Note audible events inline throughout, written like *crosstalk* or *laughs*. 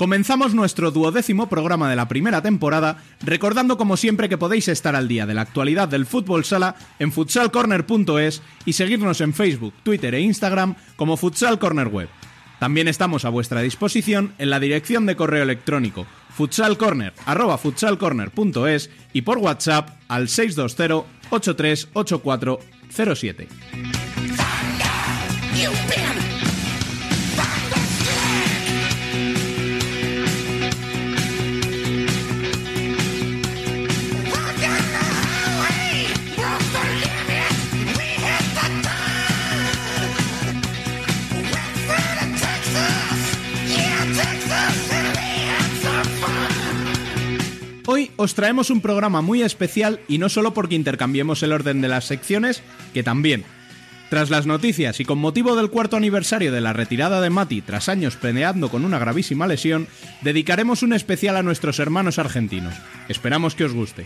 Comenzamos nuestro duodécimo programa de la primera temporada, recordando como siempre que podéis estar al día de la actualidad del fútbol sala en futsalcorner.es y seguirnos en Facebook, Twitter e Instagram como Futsal Corner Web. También estamos a vuestra disposición en la dirección de correo electrónico futsalcorner@futsalcorner.es y por WhatsApp al 620 838407. Hoy os traemos un programa muy especial y no solo porque intercambiemos el orden de las secciones, que también. Tras las noticias y con motivo del cuarto aniversario de la retirada de Mati tras años peleando con una gravísima lesión, dedicaremos un especial a nuestros hermanos argentinos. Esperamos que os guste.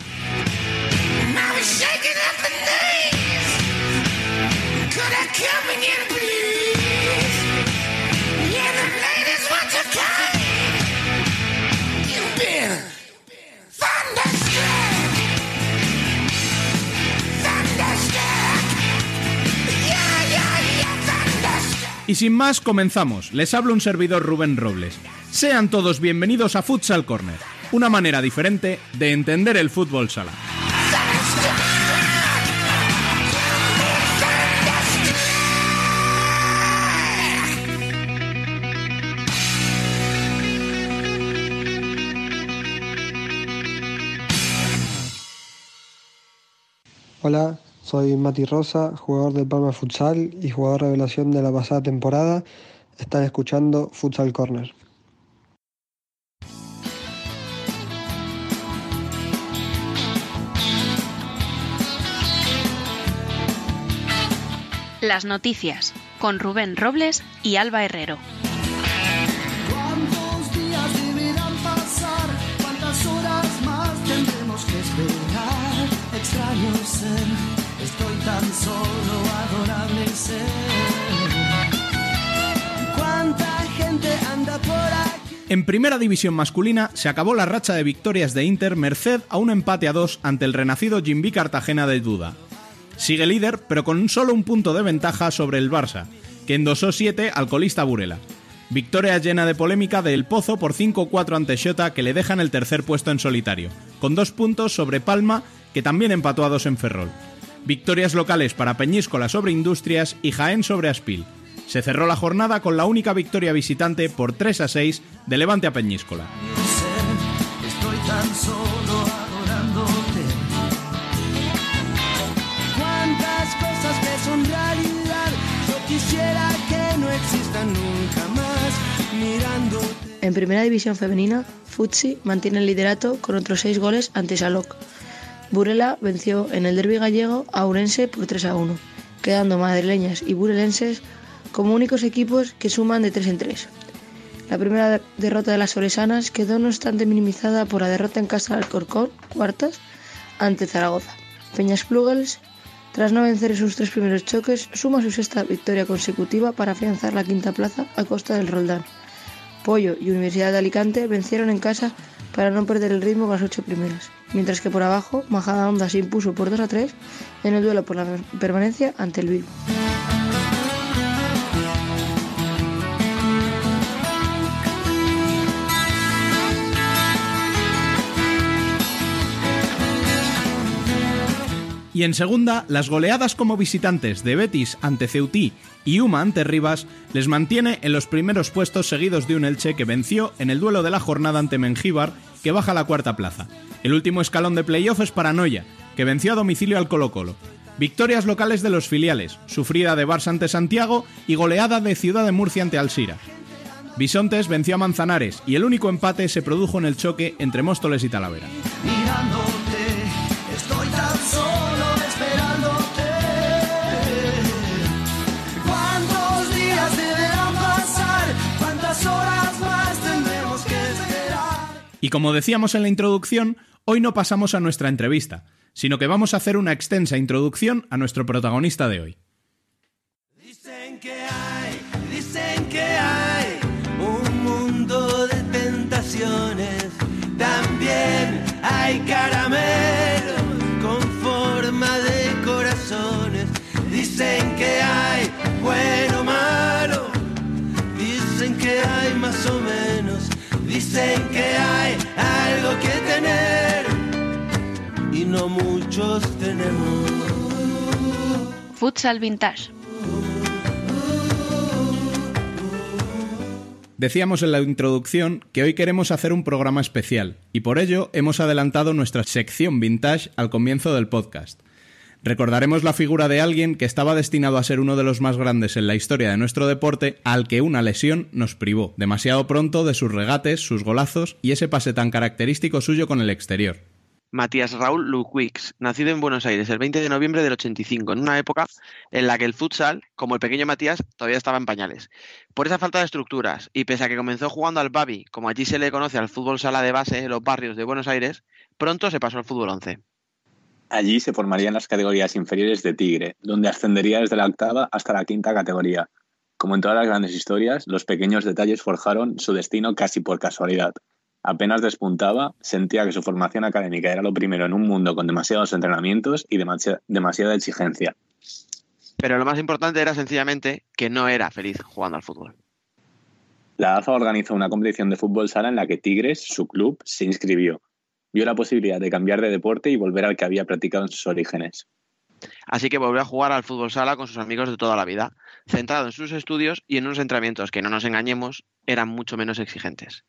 Y sin más, comenzamos. Les habla un servidor Rubén Robles. Sean todos bienvenidos a Futsal Corner, una manera diferente de entender el fútbol sala. Hola, soy Mati Rosa, jugador del Palma Futsal y jugador revelación de la pasada temporada. Están escuchando Futsal Corner. Las noticias con Rubén Robles y Alba Herrero. ¿Cuántos días deberán pasar? ¿Cuántas horas más tendremos que esperar? Extraño ser, estoy tan solo, adorable ser. En primera división masculina se acabó la racha de victorias de Inter merced a un empate a dos ante el renacido Jimby Cartagena de Duda. Sigue líder, pero con solo un punto de ventaja sobre el Barça, que endosó 7 al colista Burela. Victoria llena de polémica de El Pozo por 5-4 ante Xota que le dejan el tercer puesto en solitario, con dos puntos sobre Palma, que también empató a dos en Ferrol. Victorias locales para Peñíscola sobre Industrias y Jaén sobre Aspil. Se cerró la jornada con la única victoria visitante por 3 a 6 de Levante a Peñíscola. En primera división femenina, Futsi mantiene el liderato con otros seis goles ante Salok. Burela venció en el derby gallego a Urense por 3 a 1, quedando madrileñas y burelenses como únicos equipos que suman de 3 en 3. La primera de- derrota de las solesanas quedó no obstante minimizada por la derrota en casa del Corcón, cuartas, ante Zaragoza. Peñas Plugels, tras no vencer en sus tres primeros choques, suma su sexta victoria consecutiva para afianzar la quinta plaza a costa del Roldán. Pollo y Universidad de Alicante vencieron en casa para no perder el ritmo con las ocho primeras, mientras que por abajo Majada Honda se impuso por 2 a 3 en el duelo por la permanencia ante el Vigo. Y en segunda, las goleadas como visitantes de Betis ante Ceutí y Uma ante Rivas les mantiene en los primeros puestos seguidos de un Elche que venció en el duelo de la jornada ante Mengíbar, que baja a la cuarta plaza. El último escalón de playoff es para Noya, que venció a domicilio al Colo Colo. Victorias locales de los filiales, sufrida de Barça ante Santiago y goleada de Ciudad de Murcia ante Alsira. Bisontes venció a Manzanares y el único empate se produjo en el choque entre Móstoles y Talavera. Y como decíamos en la introducción, hoy no pasamos a nuestra entrevista, sino que vamos a hacer una extensa introducción a nuestro protagonista de hoy. Dicen que hay, dicen que hay un mundo de tentaciones. También hay Dicen que hay algo que tener y no muchos tenemos. Futsal Vintage. Decíamos en la introducción que hoy queremos hacer un programa especial y por ello hemos adelantado nuestra sección vintage al comienzo del podcast. Recordaremos la figura de alguien que estaba destinado a ser uno de los más grandes en la historia de nuestro deporte, al que una lesión nos privó demasiado pronto de sus regates, sus golazos y ese pase tan característico suyo con el exterior. Matías Raúl Luquix, nacido en Buenos Aires el 20 de noviembre del 85, en una época en la que el futsal, como el pequeño Matías, todavía estaba en pañales. Por esa falta de estructuras, y pese a que comenzó jugando al Babi, como allí se le conoce al fútbol sala de base en los barrios de Buenos Aires, pronto se pasó al fútbol 11. Allí se formarían las categorías inferiores de Tigre, donde ascendería desde la octava hasta la quinta categoría. Como en todas las grandes historias, los pequeños detalles forjaron su destino casi por casualidad. Apenas despuntaba, sentía que su formación académica era lo primero en un mundo con demasiados entrenamientos y demasi- demasiada exigencia. Pero lo más importante era sencillamente que no era feliz jugando al fútbol. La AFA organizó una competición de fútbol sala en la que Tigres, su club, se inscribió. Vio la posibilidad de cambiar de deporte y volver al que había practicado en sus orígenes. Así que volvió a jugar al fútbol sala con sus amigos de toda la vida, centrado en sus estudios y en unos entrenamientos que, no nos engañemos, eran mucho menos exigentes.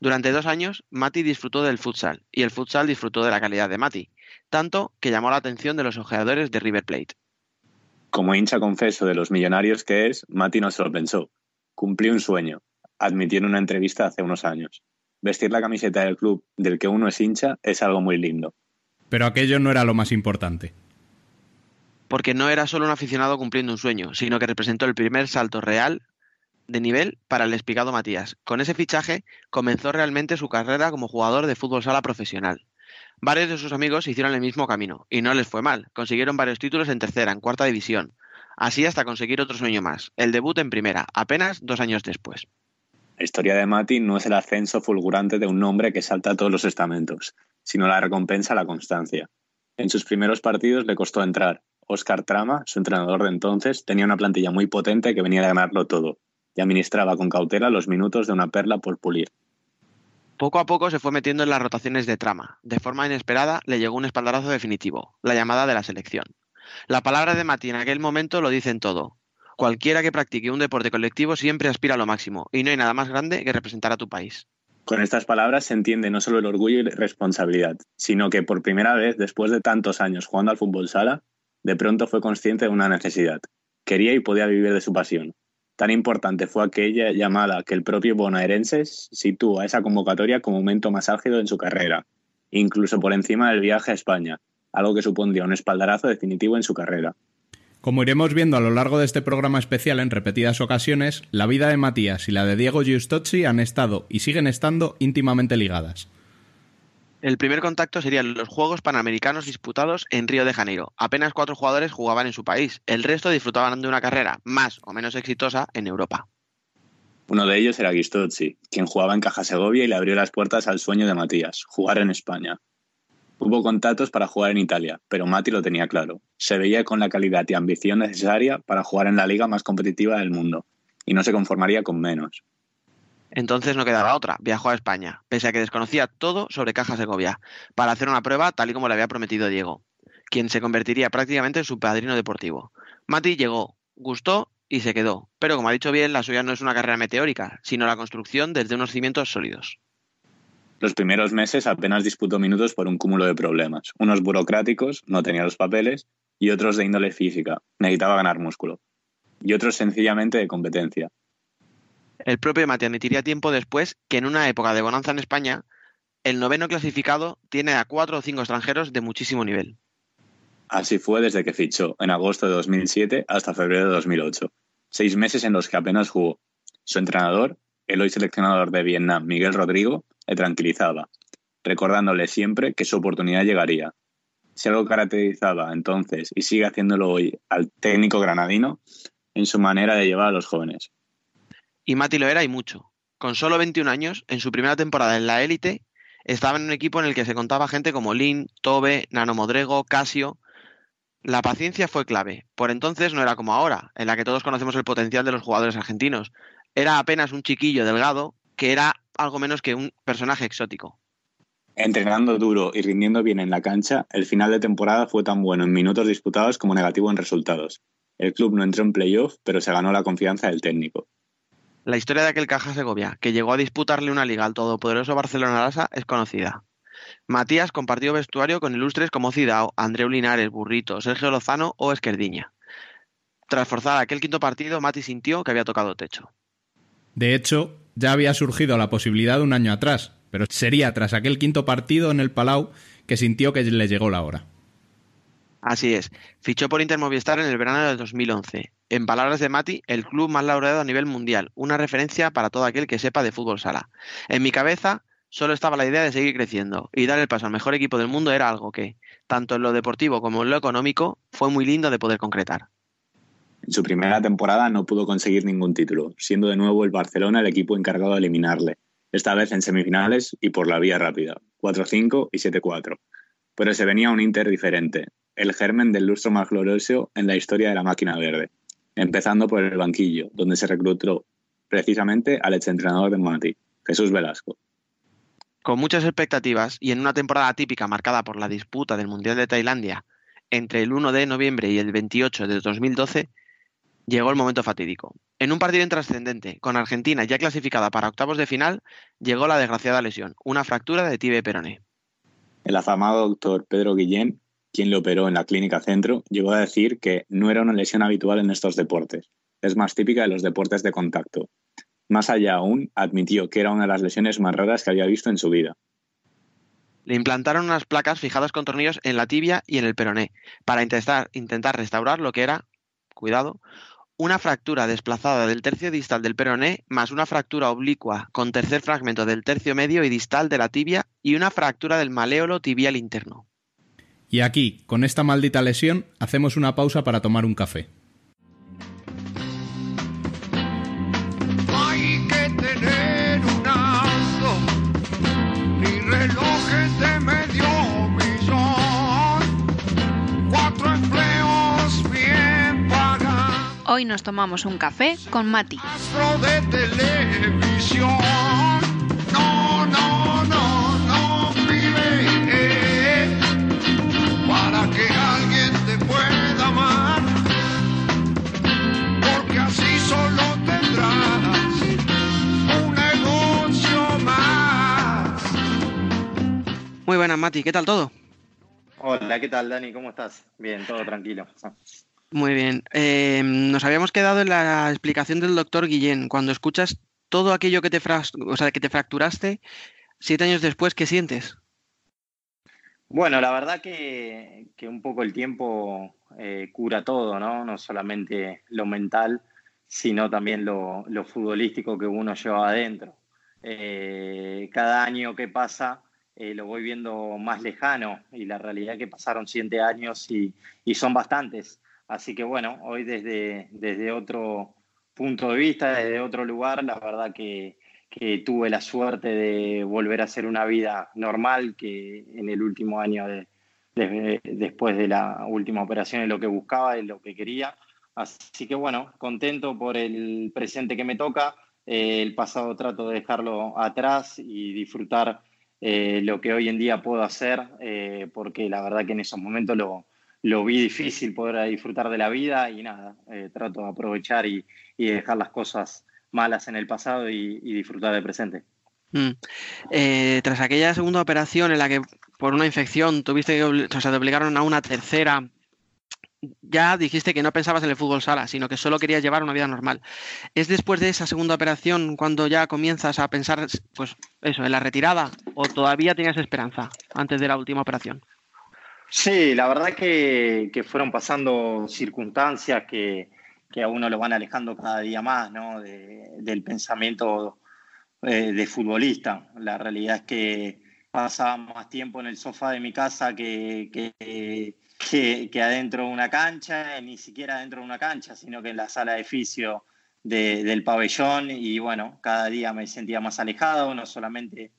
Durante dos años, Mati disfrutó del futsal y el futsal disfrutó de la calidad de Mati, tanto que llamó la atención de los ojeadores de River Plate. Como hincha confeso de los millonarios que es, Mati no se lo pensó. Cumplió un sueño, admitió en una entrevista hace unos años. Vestir la camiseta del club del que uno es hincha es algo muy lindo. Pero aquello no era lo más importante. porque no era solo un aficionado cumpliendo un sueño, sino que representó el primer salto real de nivel para el espigado Matías. Con ese fichaje comenzó realmente su carrera como jugador de fútbol sala profesional. Varios de sus amigos hicieron el mismo camino, y no les fue mal. Consiguieron varios títulos en tercera, en cuarta división. Así hasta conseguir otro sueño más, el debut en primera, apenas dos años después. La historia de Mati no es el ascenso fulgurante de un hombre que salta todos los estamentos, sino la recompensa a la constancia. En sus primeros partidos le costó entrar. Oscar Trama, su entrenador de entonces, tenía una plantilla muy potente que venía de ganarlo todo y administraba con cautela los minutos de una perla por pulir. Poco a poco se fue metiendo en las rotaciones de trama. De forma inesperada le llegó un espaldarazo definitivo, la llamada de la selección. La palabra de Mati en aquel momento lo dicen todo. Cualquiera que practique un deporte colectivo siempre aspira a lo máximo, y no hay nada más grande que representar a tu país. Con estas palabras se entiende no solo el orgullo y responsabilidad, sino que por primera vez, después de tantos años jugando al fútbol sala, de pronto fue consciente de una necesidad. Quería y podía vivir de su pasión. Tan importante fue aquella llamada que el propio bonaerense sitúa esa convocatoria como momento más álgido en su carrera, incluso por encima del viaje a España, algo que supondría un espaldarazo definitivo en su carrera. Como iremos viendo a lo largo de este programa especial en repetidas ocasiones, la vida de Matías y la de Diego Giustozzi han estado y siguen estando íntimamente ligadas. El primer contacto serían los Juegos Panamericanos disputados en Río de Janeiro. Apenas cuatro jugadores jugaban en su país, el resto disfrutaban de una carrera más o menos exitosa en Europa. Uno de ellos era Gistozzi, quien jugaba en Caja Segovia y le abrió las puertas al sueño de Matías, jugar en España. Hubo contactos para jugar en Italia, pero Mati lo tenía claro. Se veía con la calidad y ambición necesaria para jugar en la liga más competitiva del mundo, y no se conformaría con menos. Entonces no quedaba otra, viajó a España, pese a que desconocía todo sobre Caja Segovia, para hacer una prueba tal y como le había prometido Diego, quien se convertiría prácticamente en su padrino deportivo. Mati llegó, gustó y se quedó, pero como ha dicho bien, la suya no es una carrera meteórica, sino la construcción desde unos cimientos sólidos. Los primeros meses apenas disputó minutos por un cúmulo de problemas, unos burocráticos, no tenía los papeles, y otros de índole física, necesitaba ganar músculo, y otros sencillamente de competencia. El propio Mati admitiría tiempo después que en una época de bonanza en España, el noveno clasificado tiene a cuatro o cinco extranjeros de muchísimo nivel. Así fue desde que fichó, en agosto de 2007 hasta febrero de 2008, seis meses en los que apenas jugó. Su entrenador, el hoy seleccionador de Vietnam, Miguel Rodrigo, le tranquilizaba, recordándole siempre que su oportunidad llegaría. Si algo caracterizaba entonces y sigue haciéndolo hoy al técnico granadino, en su manera de llevar a los jóvenes. Y Mati lo era y mucho. Con solo 21 años, en su primera temporada en la élite, estaba en un equipo en el que se contaba gente como Lin, Tobe, Nano Modrego, Casio. La paciencia fue clave. Por entonces no era como ahora, en la que todos conocemos el potencial de los jugadores argentinos. Era apenas un chiquillo delgado que era algo menos que un personaje exótico. Entrenando duro y rindiendo bien en la cancha, el final de temporada fue tan bueno en minutos disputados como negativo en resultados. El club no entró en playoff, pero se ganó la confianza del técnico. La historia de aquel Caja Segovia, que llegó a disputarle una liga al todopoderoso Barcelona Lasa, es conocida. Matías compartió vestuario con ilustres como Cidao, Andreu Linares, Burrito, Sergio Lozano o Esquerdiña. Tras forzar aquel quinto partido, Mati sintió que había tocado techo. De hecho, ya había surgido la posibilidad un año atrás, pero sería tras aquel quinto partido en el Palau que sintió que le llegó la hora. Así es, fichó por Inter Movistar en el verano de 2011. En palabras de Mati, el club más laureado a nivel mundial, una referencia para todo aquel que sepa de fútbol sala. En mi cabeza solo estaba la idea de seguir creciendo y dar el paso al mejor equipo del mundo era algo que, tanto en lo deportivo como en lo económico, fue muy lindo de poder concretar. En su primera temporada no pudo conseguir ningún título, siendo de nuevo el Barcelona el equipo encargado de eliminarle, esta vez en semifinales y por la vía rápida, 4-5 y 7-4. Pero se venía un Inter diferente, el germen del lustro más glorioso en la historia de la máquina verde, empezando por el banquillo, donde se reclutó precisamente al exentrenador de Mati, Jesús Velasco. Con muchas expectativas y en una temporada típica marcada por la disputa del Mundial de Tailandia entre el 1 de noviembre y el 28 de 2012, llegó el momento fatídico. En un partido intrascendente, con Argentina ya clasificada para octavos de final, llegó la desgraciada lesión, una fractura de tibia y peroné. El afamado doctor Pedro Guillén quien lo operó en la clínica centro, llegó a decir que no era una lesión habitual en estos deportes. Es más típica de los deportes de contacto. Más allá aún, admitió que era una de las lesiones más raras que había visto en su vida. Le implantaron unas placas fijadas con tornillos en la tibia y en el peroné, para intentar, intentar restaurar lo que era, cuidado, una fractura desplazada del tercio distal del peroné más una fractura oblicua con tercer fragmento del tercio medio y distal de la tibia y una fractura del maléolo tibial interno. Y aquí, con esta maldita lesión, hacemos una pausa para tomar un café. Hoy nos tomamos un café con Mati. Astro de televisión. No, no, no, no, vive. eh, para que alguien te pueda amar. Porque así solo tendrás un negocio más. Muy buenas, Mati, ¿qué tal todo? Hola, ¿qué tal, Dani? ¿Cómo estás? Bien, todo tranquilo. Muy bien. Eh, nos habíamos quedado en la explicación del doctor Guillén. Cuando escuchas todo aquello que te, o sea, que te fracturaste, siete años después, ¿qué sientes? Bueno, la verdad que, que un poco el tiempo eh, cura todo, ¿no? No solamente lo mental, sino también lo, lo futbolístico que uno lleva adentro. Eh, cada año que pasa lo voy viendo más lejano y la realidad es que pasaron siete años y, y son bastantes. Así que bueno, hoy desde, desde otro punto de vista, desde otro lugar, la verdad que, que tuve la suerte de volver a hacer una vida normal, que en el último año de, de- después de la última operación es lo que buscaba, es lo que quería. Así que bueno, contento por el presente que me toca. Eh, el pasado trato de dejarlo atrás y disfrutar eh, lo que hoy en día puedo hacer, eh, porque la verdad que en esos momentos lo, lo vi difícil poder disfrutar de la vida y nada, eh, trato de aprovechar y, dejar las cosas malas en el pasado y, disfrutar del presente. Mm. Eh, tras aquella segunda operación en la que por una infección tuviste que, o sea, te obligaron a una tercera, ya dijiste que no pensabas en el fútbol sala, sino que solo querías llevar una vida normal. ¿Es después de esa segunda operación cuando ya comienzas a pensar, pues eso, en la retirada? ¿O todavía tenías esperanza antes de la última operación? Sí, la verdad que, que fueron pasando circunstancias que, a uno lo van alejando cada día más ¿no? de, del pensamiento eh, de futbolista. La realidad es que pasaba más tiempo en el sofá de mi casa que, que, que, adentro de una cancha, ni siquiera dentro de una cancha, sino que en la sala de fisio de, del pabellón y bueno, cada día me sentía más alejado, no solamente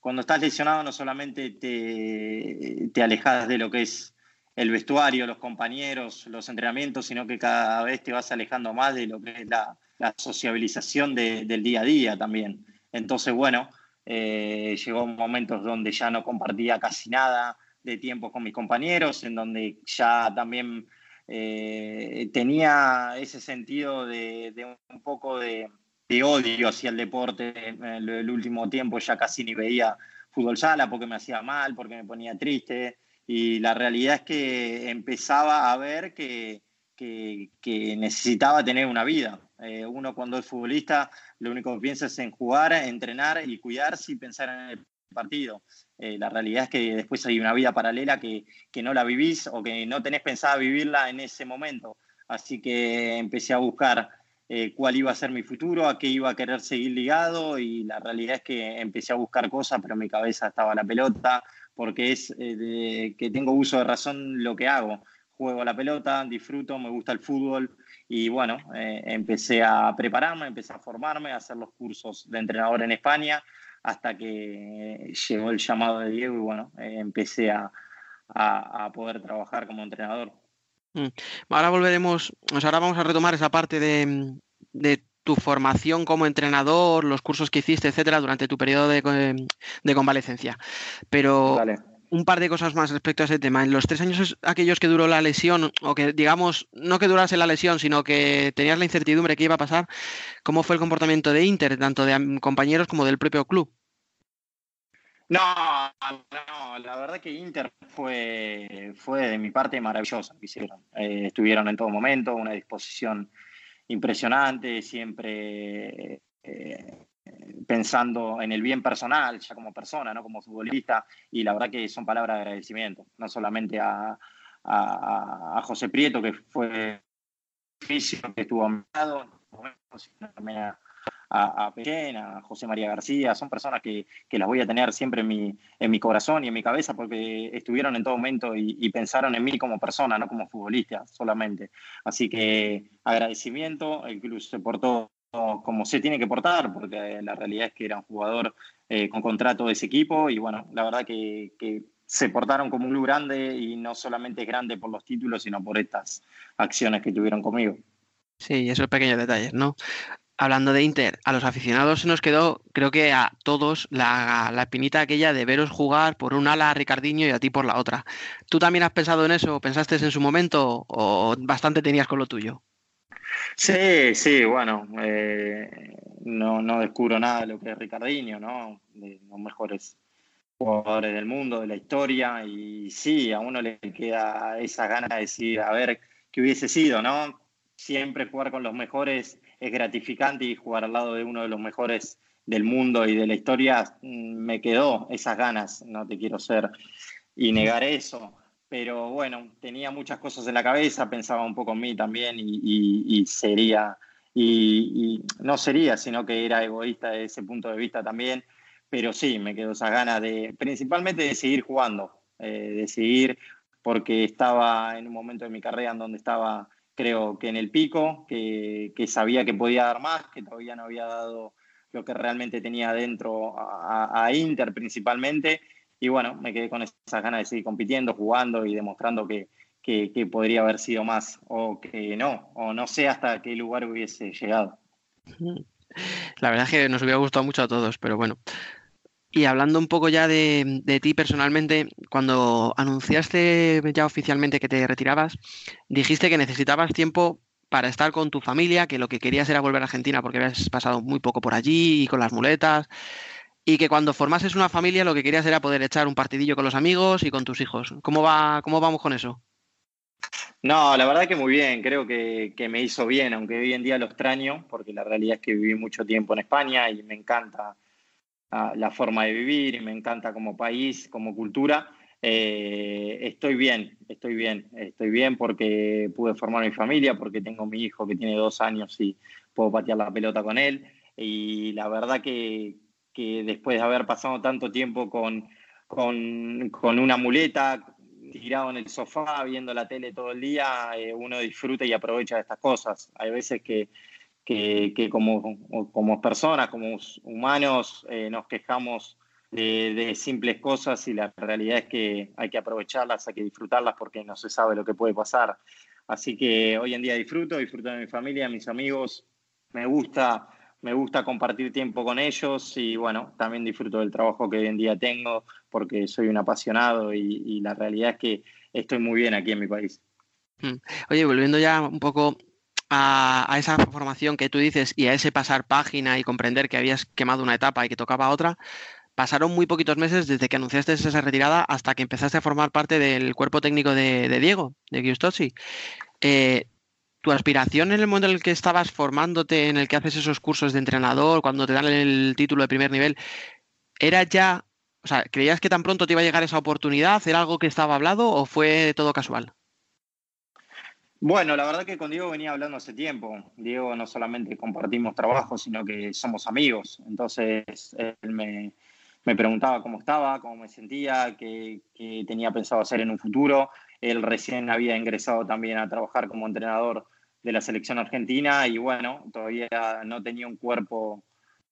cuando estás lesionado no solamente te, te alejas de lo que es el vestuario, los compañeros, los entrenamientos, sino que cada vez te vas alejando más de lo que es la, la sociabilización de, del día a día también. Entonces, bueno, eh, llegó momentos donde ya no compartía casi nada de tiempo con mis compañeros, en donde ya también eh, tenía ese sentido de un poco de, de odio hacia el deporte. En el, último tiempo ya casi ni veía fútbol sala porque me hacía mal, porque me ponía triste. Y la realidad es que empezaba a ver que, que, que necesitaba tener una vida. Eh, uno cuando es futbolista lo único que piensa es en jugar, entrenar y cuidarse y pensar en el partido. Eh, la realidad es que después hay una vida paralela que, que no la vivís o que no tenés pensada vivirla en ese momento. Así que empecé a buscar eh, cuál iba a ser mi futuro, a qué iba a querer seguir ligado y la realidad es que empecé a buscar cosas, pero mi cabeza estaba la pelota, porque es eh, que tengo uso de razón lo que hago. Juego a la pelota, disfruto, me gusta el fútbol y bueno, eh, empecé a prepararme, empecé a formarme, a hacer los cursos de entrenador en España hasta que llegó el llamado de Diego y bueno, empecé a, a, a poder trabajar como entrenador. Mm. Ahora volveremos, o sea, ahora vamos a retomar esa parte de, de, tu formación como entrenador, los cursos que hiciste, etcétera, durante tu periodo de, de convalecencia. Pero un par de cosas más respecto a ese tema. En los tres años aquellos que duró la lesión, o que digamos, no que durase la lesión, sino que tenías la incertidumbre que iba a pasar, ¿cómo fue el comportamiento de Inter, tanto de compañeros como del propio club? No, no, la verdad que Inter fue, fue de mi parte maravillosa que hicieron. Eh, estuvieron en todo momento, una disposición impresionante, siempre eh, pensando en el bien personal, ya como persona, no como futbolista, y la verdad que son palabras de agradecimiento, no solamente a, José Prieto, que fue que estuvo a mi lado, a, a, Pechen, a José María García, son personas que, que, las voy a tener siempre en mi, en mi corazón y en mi cabeza porque estuvieron en todo momento y, y, pensaron en mí como persona, no como futbolista solamente. Así que agradecimiento, el club se portó como se tiene que portar, porque la realidad es que era un jugador eh, con contrato de ese equipo y bueno, la verdad que, que se portaron como un club grande y no solamente es grande por los títulos, sino por estas acciones que tuvieron conmigo. Sí, esos pequeños detalles, ¿no? Hablando de Inter, a los aficionados se nos quedó, creo que a todos, la, la espinita aquella de veros jugar por un ala a Ricardinho y a ti por la otra. ¿Tú también has pensado en eso? ¿Pensaste en su momento o bastante tenías con lo tuyo? Sí, sí, bueno, eh, no, no descubro nada de lo que es Ricardinho, ¿no? De los mejores jugadores del mundo, de la historia, y sí, a uno le queda esa gana de decir, a ver, qué hubiese sido, ¿no? Siempre jugar con los mejores es gratificante y jugar al lado de uno de los mejores del mundo y de la historia mm, me quedó esas ganas, no te quiero ser y negar eso, pero bueno, tenía muchas cosas en la cabeza, pensaba un poco en mí también y, y, sería, y, y, no sería, sino que era egoísta desde ese punto de vista también, pero sí, me quedó esas ganas de, principalmente de seguir jugando, eh, de seguir, porque estaba en un momento de mi carrera en donde estaba creo que en el pico, que, sabía que podía dar más, que todavía no había dado lo que realmente tenía dentro a, a, Inter principalmente. Y bueno, me quedé con esas ganas de seguir compitiendo, jugando y demostrando que, que, que podría haber sido más o que no, o no sé hasta qué lugar hubiese llegado. La verdad es que nos hubiera gustado mucho a todos, pero bueno, y hablando un poco ya de, de, ti personalmente, cuando anunciaste ya oficialmente que te retirabas, dijiste que necesitabas tiempo para estar con tu familia, que lo que querías era volver a Argentina porque habías pasado muy poco por allí y con las muletas, y que cuando formases una familia lo que querías era poder echar un partidillo con los amigos y con tus hijos. ¿Cómo, va, cómo vamos con eso? No, la verdad que muy bien, creo que, que, me hizo bien, aunque hoy en día lo extraño, porque la realidad es que viví mucho tiempo en España y me encanta la forma de vivir y me encanta como país, como cultura. Eh, estoy bien, estoy bien, estoy bien porque pude formar mi familia, porque tengo mi hijo que tiene dos años y puedo patear la pelota con él. Y la verdad que, que después de haber pasado tanto tiempo con, con, con una muleta, tirado en el sofá viendo la tele todo el día, eh, uno disfruta y aprovecha de estas cosas. Hay veces que, que, que como, como, personas, como humanos, eh, nos quejamos de, de, simples cosas y la realidad es que hay que aprovecharlas, hay que disfrutarlas porque no se sabe lo que puede pasar. Así que hoy en día disfruto, disfruto de mi familia, mis amigos, me gusta me gusta compartir tiempo con ellos y bueno, también disfruto del trabajo que hoy en día tengo porque soy un apasionado y, y la realidad es que estoy muy bien aquí en mi país. Mm. Oye, volviendo ya un poco a, esa formación que tú dices y a ese pasar página y comprender que habías quemado una etapa y que tocaba otra, pasaron muy poquitos meses desde que anunciaste esa retirada hasta que empezaste a formar parte del cuerpo técnico de, Diego, de Giustossi. Eh, tu aspiración en el momento en el que estabas formándote, en el que haces esos cursos de entrenador, cuando te dan el título de primer nivel, ¿era ya, o sea, creías que tan pronto te iba a llegar esa oportunidad? ¿Era algo que estaba hablado o fue todo casual? Bueno, la verdad que con Diego venía hablando hace tiempo. Diego no solamente compartimos trabajo, sino que somos amigos. Entonces, él me, me preguntaba cómo estaba, cómo me sentía, qué, qué, tenía pensado hacer en un futuro. Él recién había ingresado también a trabajar como entrenador de la selección argentina y bueno, todavía no tenía un cuerpo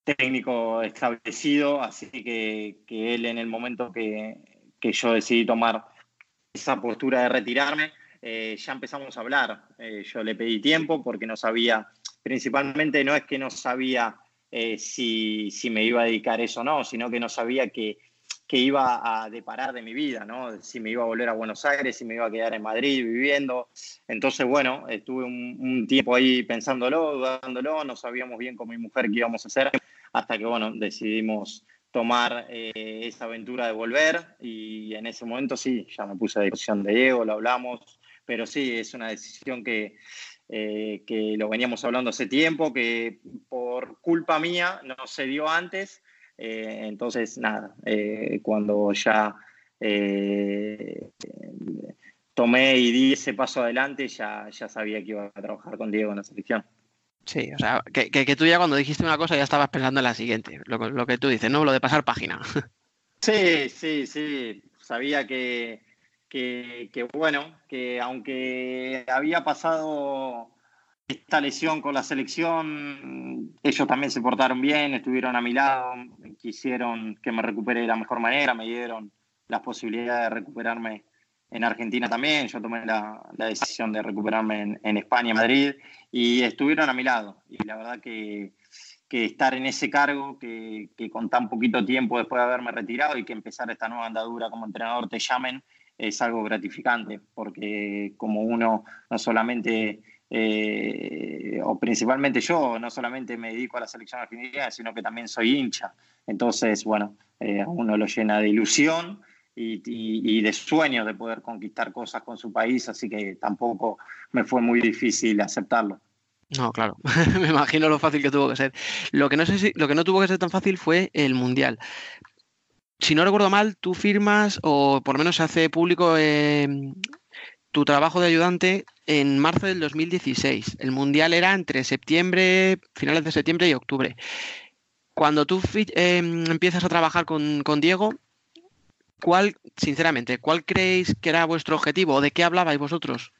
técnico establecido, así que, que él en el momento que, que, yo decidí tomar esa postura de retirarme, eh, ya empezamos a hablar. Eh, yo le pedí tiempo porque no sabía, principalmente no es que no sabía eh, si, si, me iba a dedicar eso o no, sino que no sabía que, que iba a deparar de mi vida, ¿no? Si me iba a volver a Buenos Aires, si me iba a quedar en Madrid viviendo. Entonces, bueno, estuve un, tiempo ahí pensándolo, dudándolo, no sabíamos bien con mi mujer qué íbamos a hacer, hasta que, bueno, decidimos tomar esa aventura de volver y en ese momento sí, ya me puse a disposición de Diego, lo hablamos, pero sí, es una decisión que, eh, que lo veníamos hablando hace tiempo, que por culpa mía no se dio antes eh, entonces, nada, eh, cuando ya tomé y di ese paso adelante, ya, ya sabía que iba a trabajar con Diego en la selección. Sí, o sea, que, que, que, tú ya cuando dijiste una cosa ya estabas pensando en la siguiente, lo, lo que tú dices, ¿no? Lo de pasar página. *laughs* Sí, sí, sí. Sabía que, que, bueno, que aunque había pasado esta lesión con la selección, ellos también se portaron bien, estuvieron a mi lado, quisieron que me recupere de la mejor manera, me dieron las posibilidades de recuperarme en Argentina también, yo tomé la, decisión de recuperarme en, en, España, Madrid, y estuvieron a mi lado. Y la verdad que, que estar en ese cargo, que, que, con tan poquito tiempo después de haberme retirado y que empezar esta nueva andadura como entrenador te llamen, es algo gratificante, porque como uno no solamente eh, o principalmente yo, no solamente me dedico a la selección argentina, sino que también soy hincha. Entonces, bueno, eh, uno lo llena de ilusión y, y, de sueño de poder conquistar cosas con su país, así que tampoco me fue muy difícil aceptarlo. No, claro, *laughs* me imagino lo fácil que tuvo que ser. Lo que no sé si, lo que no tuvo que ser tan fácil fue el mundial. Si no recuerdo mal, tú firmas, o por lo menos se hace público eh, tu trabajo de ayudante en marzo del 2016. El mundial era entre septiembre, finales de septiembre y octubre. Cuando tú eh, empiezas a trabajar con, con, Diego, ¿cuál, sinceramente, cuál creéis que era vuestro objetivo o de qué hablabais vosotros?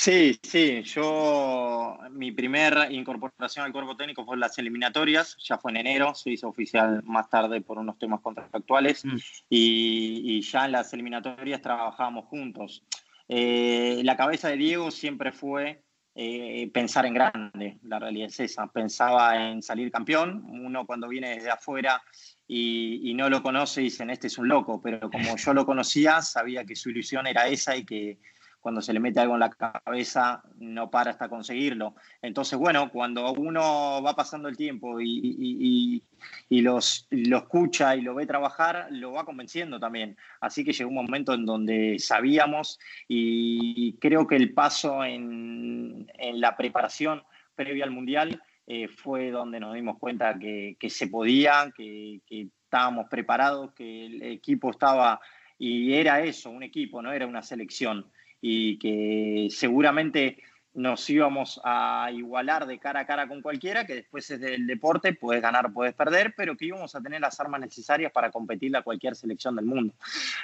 Sí, sí, yo mi primera incorporación al cuerpo técnico fue en las eliminatorias, ya fue en enero, se hizo oficial más tarde por unos temas contractuales mm. y, y, ya en las eliminatorias trabajábamos juntos. Eh, la cabeza de Diego siempre fue eh, pensar en grande, la realidad es esa, pensaba en salir campeón, uno cuando viene desde afuera y, y no lo conoce dicen este es un loco, pero como yo lo conocía sabía que su ilusión era esa y que cuando se le mete algo en la cabeza no para hasta conseguirlo. Entonces, bueno, cuando uno va pasando el tiempo y, y, y, y los, lo escucha y lo ve trabajar, lo va convenciendo también. Así que llegó un momento en donde sabíamos y creo que el paso en, en la preparación previa al Mundial eh, fue donde nos dimos cuenta que, que se podía, que, que estábamos preparados, que el equipo estaba, y era eso, un equipo, no era una selección, y que seguramente nos íbamos a igualar de cara a cara con cualquiera, que después es del deporte, puedes ganar, puedes perder, pero que íbamos a tener las armas necesarias para competir a cualquier selección del mundo.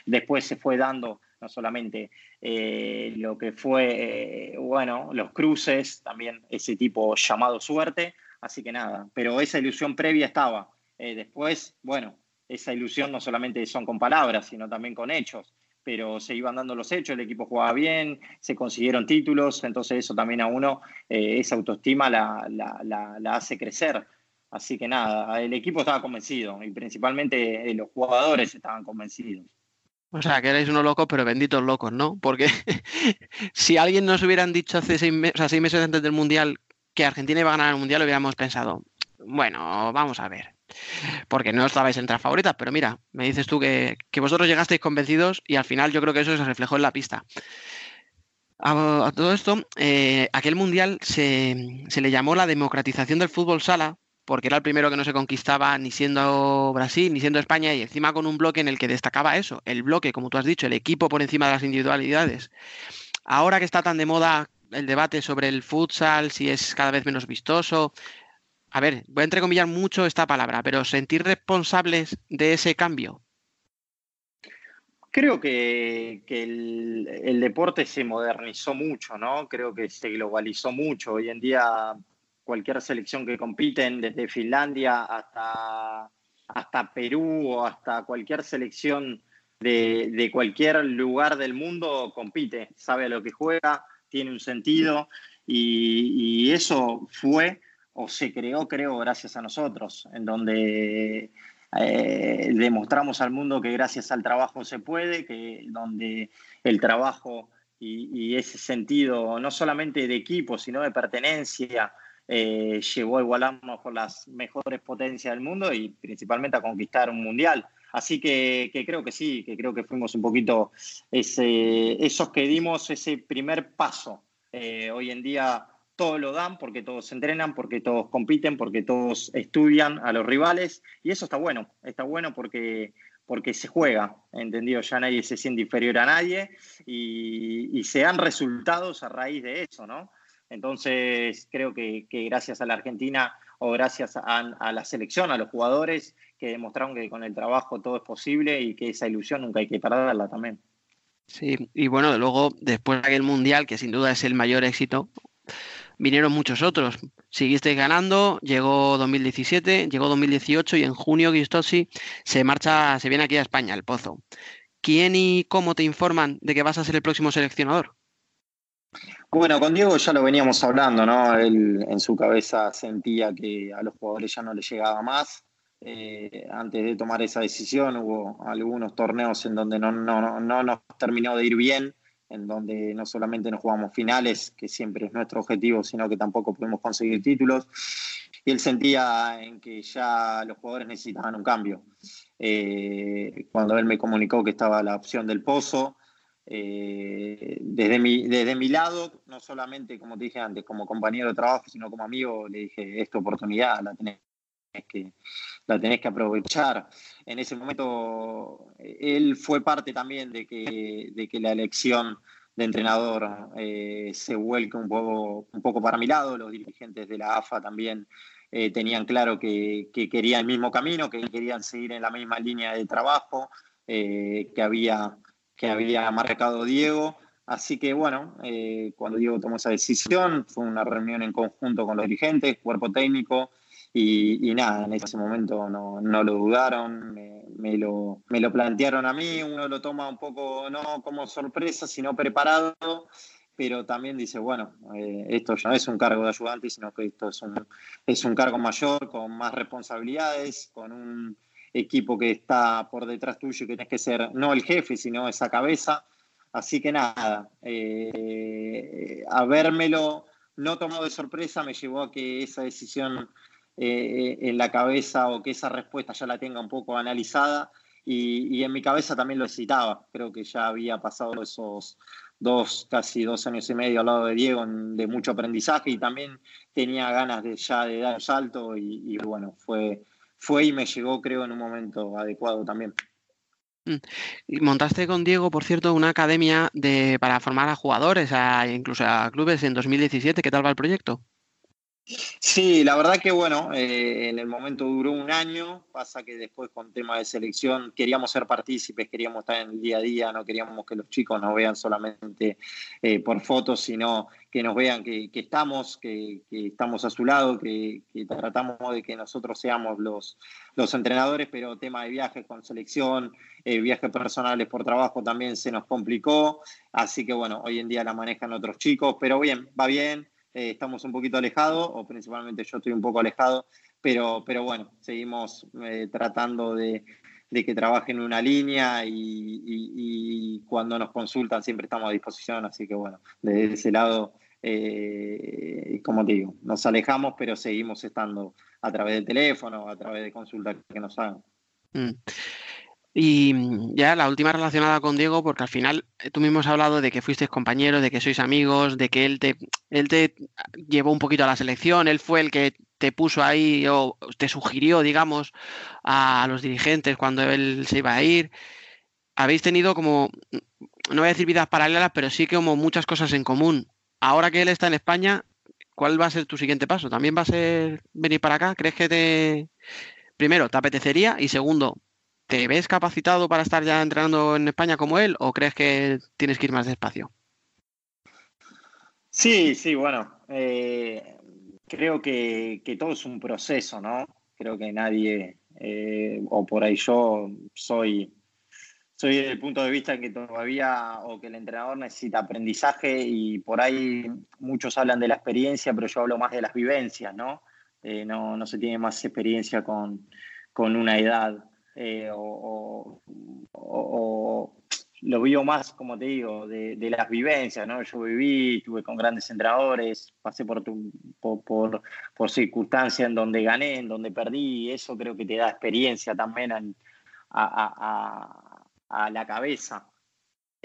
Después se fue dando no solamente eh, lo que fue, eh, bueno, los cruces, también ese tipo llamado suerte, así que nada, pero esa ilusión previa estaba. Eh, después, bueno, esa ilusión no solamente son con palabras, sino también con hechos pero se iban dando los hechos, el equipo jugaba bien, se consiguieron títulos, entonces eso también a uno, eh, esa autoestima la, la, la, la, hace crecer. Así que nada, el equipo estaba convencido y principalmente eh, los jugadores estaban convencidos. O sea, que erais unos locos, pero benditos locos, ¿no? Porque *laughs* si alguien nos hubieran dicho hace seis, me o sea, seis meses antes del Mundial que Argentina iba a ganar el Mundial, hubiéramos pensado, bueno, vamos a ver, porque no estabais entre las favoritas, pero mira, me dices tú que, que, vosotros llegasteis convencidos y al final yo creo que eso se reflejó en la pista. A, todo esto, eh, aquel mundial se, se, le llamó la democratización del fútbol sala, porque era el primero que no se conquistaba ni siendo Brasil ni siendo España, y encima con un bloque en el que destacaba eso, el bloque, como tú has dicho, el equipo por encima de las individualidades. Ahora que está tan de moda el debate sobre el futsal, si es cada vez menos vistoso, a ver, voy a entrecomillar mucho esta palabra, pero sentir responsables de ese cambio. Creo que, el, deporte se modernizó mucho, ¿no? Creo que se globalizó mucho. Hoy en día cualquier selección que compiten, desde Finlandia hasta, hasta Perú o hasta cualquier selección de, de cualquier lugar del mundo, compite, sabe a lo que juega, tiene un sentido y eso fue o se creó, creo, gracias a nosotros, en donde eh, demostramos al mundo que gracias al trabajo se puede, que donde el trabajo y, y ese sentido, no solamente de equipo, sino de pertenencia, eh, llevó a igualarnos con las mejores potencias del mundo y principalmente a conquistar un mundial. Así que, que creo que sí, que creo que fuimos un poquito ese, esos que dimos ese primer paso. Eh, hoy en día todos lo dan porque todos entrenan, porque todos compiten, porque todos estudian a los rivales y eso está bueno, está bueno porque, porque se juega, ¿entendido? Ya nadie se siente inferior a nadie y, se dan resultados a raíz de eso, ¿no? Entonces creo que, gracias a la Argentina o gracias a, a, la selección, a los jugadores que demostraron que con el trabajo todo es posible y que esa ilusión nunca hay que perderla también. Sí, y bueno, luego después de aquel mundial, que sin duda es el mayor éxito, vinieron muchos otros. Seguisteis ganando, llegó 2017, llegó 2018 y en junio Guistossi se marcha, se viene aquí a España, al Pozo. ¿Quién y cómo te informan de que vas a ser el próximo seleccionador? Bueno, con Diego ya lo veníamos hablando, ¿no? Él en su cabeza sentía que a los jugadores ya no les llegaba más. Eh, antes de tomar esa decisión hubo algunos torneos en donde no, no, no nos terminó de ir bien en donde no solamente nos jugamos finales, que siempre es nuestro objetivo, sino que tampoco podemos conseguir títulos. Y él sentía en que ya los jugadores necesitaban un cambio. Eh, cuando él me comunicó que estaba la opción del pozo, eh, desde, mi, desde mi lado, no solamente, como te dije antes, como compañero de trabajo, sino como amigo, le dije, esta oportunidad la tenés que, la tenés que aprovechar. En ese momento, él fue parte también de que, de que la elección de entrenador eh, se vuelque un poco, un poco para mi lado. Los dirigentes de la AFA también eh, tenían claro que, que, querían el mismo camino, que querían seguir en la misma línea de trabajo eh, que, había, que había marcado Diego. Así que bueno, eh, cuando Diego tomó esa decisión, fue una reunión en conjunto con los dirigentes, cuerpo técnico, y, y, nada, en ese momento no, no lo dudaron, me, me, lo, me, lo, plantearon a mí, uno lo toma un poco no como sorpresa, sino preparado, pero también dice, bueno, eh, esto ya no es un cargo de ayudante, sino que esto es un, es un cargo mayor, con más responsabilidades, con un equipo que está por detrás tuyo y que tienes que ser no el jefe, sino esa cabeza. Así que nada, eh, habérmelo no tomado de sorpresa me llevó a que esa decisión eh, en la cabeza o que esa respuesta ya la tenga un poco analizada y, en mi cabeza también lo excitaba. Creo que ya había pasado esos dos, casi dos años y medio al lado de Diego en- de mucho aprendizaje y también tenía ganas de ya de dar el salto y, bueno, fue, fue y me llegó creo en un momento adecuado también. Y montaste con Diego, por cierto, una academia de, para formar a jugadores, a, incluso a clubes en 2017. ¿Qué tal va el proyecto? Sí, la verdad que bueno, eh, en el momento duró un año, pasa que después con tema de selección queríamos ser partícipes, queríamos estar en el día a día, no queríamos que los chicos nos vean solamente eh, por fotos, sino que nos vean que, estamos, que, que estamos a su lado, que, que tratamos de que nosotros seamos los, los entrenadores, pero tema de viajes con selección, eh, viajes personales por trabajo también se nos complicó, así que bueno, hoy en día la manejan otros chicos, pero bien, va bien eh, estamos un poquito alejados, o principalmente yo estoy un poco alejado, pero, pero bueno, seguimos eh, tratando de, de que trabajen una línea y cuando nos consultan siempre estamos a disposición, así que bueno, desde ese lado, eh, como te digo, nos alejamos, pero seguimos estando a través del teléfono, a través de consultas que nos hagan. Mm. Y mm, ya la última relacionada con Diego, porque al final eh, tú mismo has hablado de que fuisteis compañeros, de que sois amigos, de que él te, él te llevó un poquito a la selección, él fue el que te puso ahí o te sugirió, digamos, a los dirigentes cuando él se iba a ir. Habéis tenido como, no voy a decir vidas paralelas, pero sí que como muchas cosas en común. Ahora que él está en España, ¿cuál va a ser tu siguiente paso? ¿También va a ser venir para acá? ¿Crees que te, primero, te apetecería? Y segundo, ¿te ves capacitado para estar ya entrenando en España como él o crees que tienes que ir más despacio? Sí, sí, bueno, eh, creo que, todo es un proceso, ¿no? Creo que nadie, eh, o por ahí yo soy, soy del punto de vista que todavía, o que el entrenador necesita aprendizaje y por ahí muchos hablan de la experiencia, pero yo hablo más de las vivencias, ¿no? Eh, no, no se tiene más experiencia con, con una edad eh, o, lo vivo más, como te digo, de, las vivencias, ¿no? Yo viví, estuve con grandes entrenadores, pasé por, por, por, circunstancias en donde gané, en donde perdí, eso creo que te da experiencia también a la cabeza.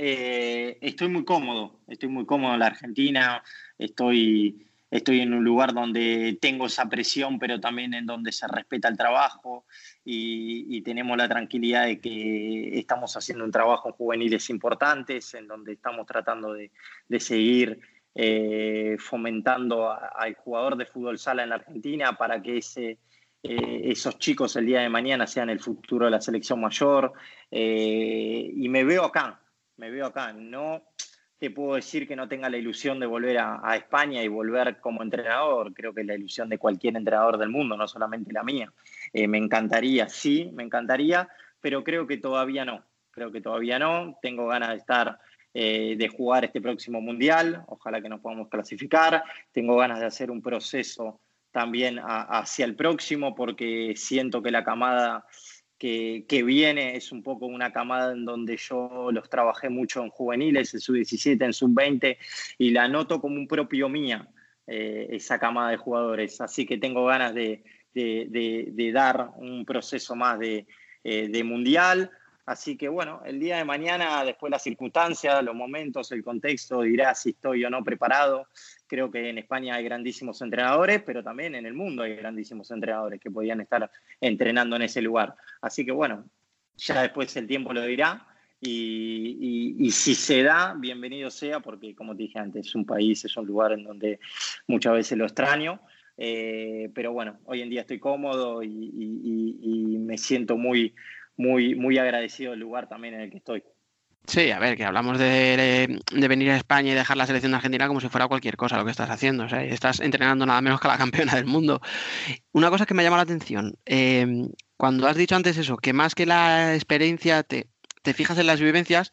Eh, estoy muy cómodo, estoy muy cómodo en la Argentina, estoy, estoy en un lugar donde tengo esa presión, pero también en donde se respeta el trabajo y, tenemos la tranquilidad de que estamos haciendo un trabajo en juveniles importantes, en donde estamos tratando de, seguir eh, fomentando al jugador de fútbol sala en la Argentina para que ese, eh, esos chicos el día de mañana sean el futuro de la selección mayor. eh, y me veo acá, me veo acá. No te puedo decir que no tenga la ilusión de volver a, España y volver como entrenador. Creo que es la ilusión de cualquier entrenador del mundo, no solamente la mía. Eh, me encantaría, sí, me encantaría, pero creo que todavía no. Creo que todavía no. Tengo ganas de estar, eh, de jugar este próximo mundial. Ojalá que nos podamos clasificar. Tengo ganas de hacer un proceso también hacia el próximo, porque siento que la camada que, viene es un poco una camada en donde yo los trabajé mucho en juveniles, en sub-17, en sub-20, y la noto como un propio mía, eh, esa camada de jugadores. Así que tengo ganas de, dar un proceso más de, eh, de mundial. Así que bueno, el día de mañana, después las circunstancias, los momentos, el contexto, dirá si estoy o no preparado. Creo que en España hay grandísimos entrenadores, pero también en el mundo hay grandísimos entrenadores que podían estar entrenando en ese lugar. Así que bueno, ya después el tiempo lo dirá. Y, si se da, bienvenido sea, porque como te dije antes, es un país, es un lugar en donde muchas veces lo extraño. Eh, pero bueno, hoy en día estoy cómodo y me siento muy, muy, muy agradecido del lugar también en el que estoy. Sí, a ver, que hablamos de, de venir a España y dejar la selección Argentina como si fuera cualquier cosa lo que estás haciendo. O sea, estás entrenando nada menos que a la campeona del mundo. Una cosa que me llama la atención, eh, cuando has dicho antes eso, que más que la experiencia te, te fijas en las vivencias,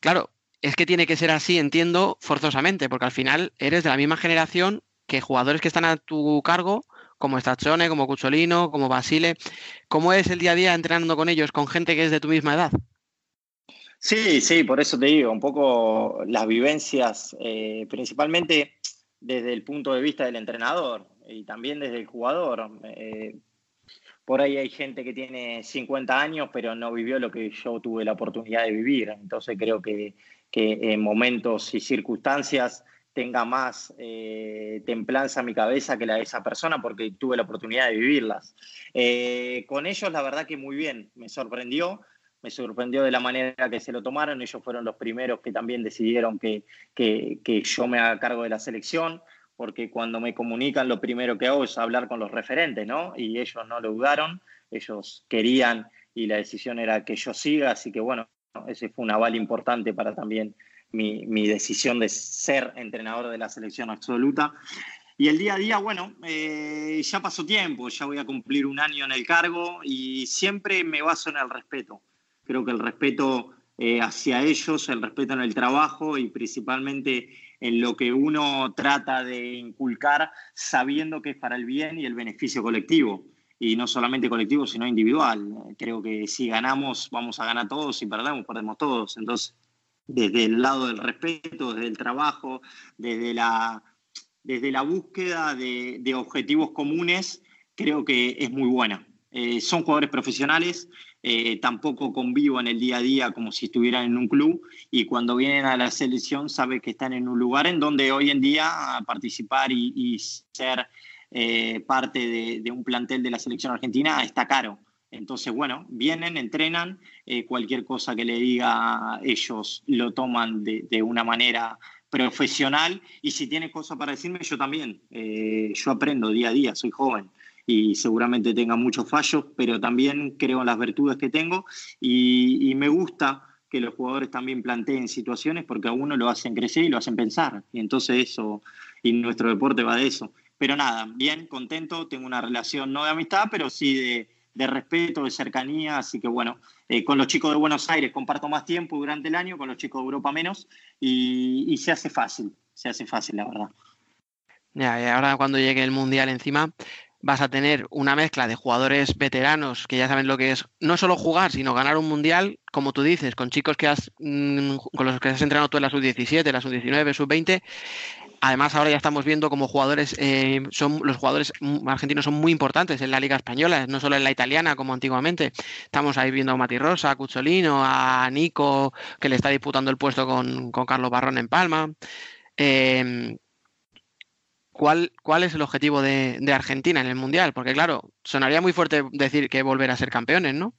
claro, es que tiene que ser así, entiendo, forzosamente, porque al final eres de la misma generación que jugadores que están a tu cargo, como Stachone, como Cucholino, como Basile. ¿Cómo es el día a día entrenando con ellos, con gente que es de tu misma edad? Sí, sí, por eso te digo, un poco las vivencias, eh, principalmente desde el punto de vista del entrenador y también desde el jugador. Eh, por ahí hay gente que tiene 50 años, pero no vivió lo que yo tuve la oportunidad de vivir. Entonces creo que, que en momentos y circunstancias tenga más eh, templanza mi cabeza que la de esa persona porque tuve la oportunidad de vivirlas. Eh, con ellos la verdad que muy bien, me sorprendió, me sorprendió de la manera que se lo tomaron, ellos fueron los primeros que también decidieron que, que, que yo me haga cargo de la selección, porque cuando me comunican lo primero que hago es hablar con los referentes, ¿no? Y ellos no lo dudaron, ellos querían y la decisión era que yo siga, así que bueno, ese fue un aval importante para también mi, mi, decisión de ser entrenador de la selección absoluta. Y el día a día, bueno, eh, ya pasó tiempo, ya voy a cumplir un año en el cargo y siempre me baso en el respeto. Creo que el respeto eh, hacia ellos, el respeto en el trabajo y principalmente en lo que uno trata de inculcar sabiendo que es para el bien y el beneficio colectivo. Y no solamente colectivo, sino individual. Creo que si ganamos, vamos a ganar todos, si perdemos, perdemos todos. Entonces, desde el lado del respeto, desde el trabajo, desde la, desde la búsqueda de, objetivos comunes, creo que es muy buena. Eh, son jugadores profesionales, eh, tampoco convivo en el día a día como si estuvieran en un club y cuando vienen a la selección saben que están en un lugar en donde hoy en día participar y, y ser eh, parte de, de, un plantel de la selección argentina está caro. Entonces, bueno, vienen, entrenan, eh, cualquier cosa que le diga ellos lo toman de, de, una manera profesional y si tiene cosas para decirme, yo también. Eh, yo aprendo día a día, soy joven y seguramente tenga muchos fallos, pero también creo en las virtudes que tengo y, y me gusta que los jugadores también planteen situaciones porque a uno lo hacen crecer y lo hacen pensar. Y entonces eso, y nuestro deporte va de eso. Pero nada, bien, contento, tengo una relación no de amistad, pero sí de, de respeto, de cercanía, así que bueno, eh, con los chicos de Buenos Aires comparto más tiempo durante el año, con los chicos de Europa menos, y, se hace fácil, se hace fácil, la verdad. Ya, y ahora cuando llegue el Mundial encima, vas a tener una mezcla de jugadores veteranos que ya saben lo que es no solo jugar, sino ganar un mundial, como tú dices, con chicos que has, mmm, con los que has entrenado tú en la sub-17, la sub-19, sub-20. Además, ahora ya estamos viendo como jugadores, eh, son, los jugadores argentinos son muy importantes en la Liga Española, no solo en la italiana como antiguamente. Estamos ahí viendo a Mati Rosa, a Cucciolino, a Nico, que le está disputando el puesto con, con Carlos Barrón en Palma. Eh, ¿Cuál, ¿Cuál, es el objetivo de, Argentina en el Mundial? Porque claro, sonaría muy fuerte decir que volver a ser campeones, ¿no?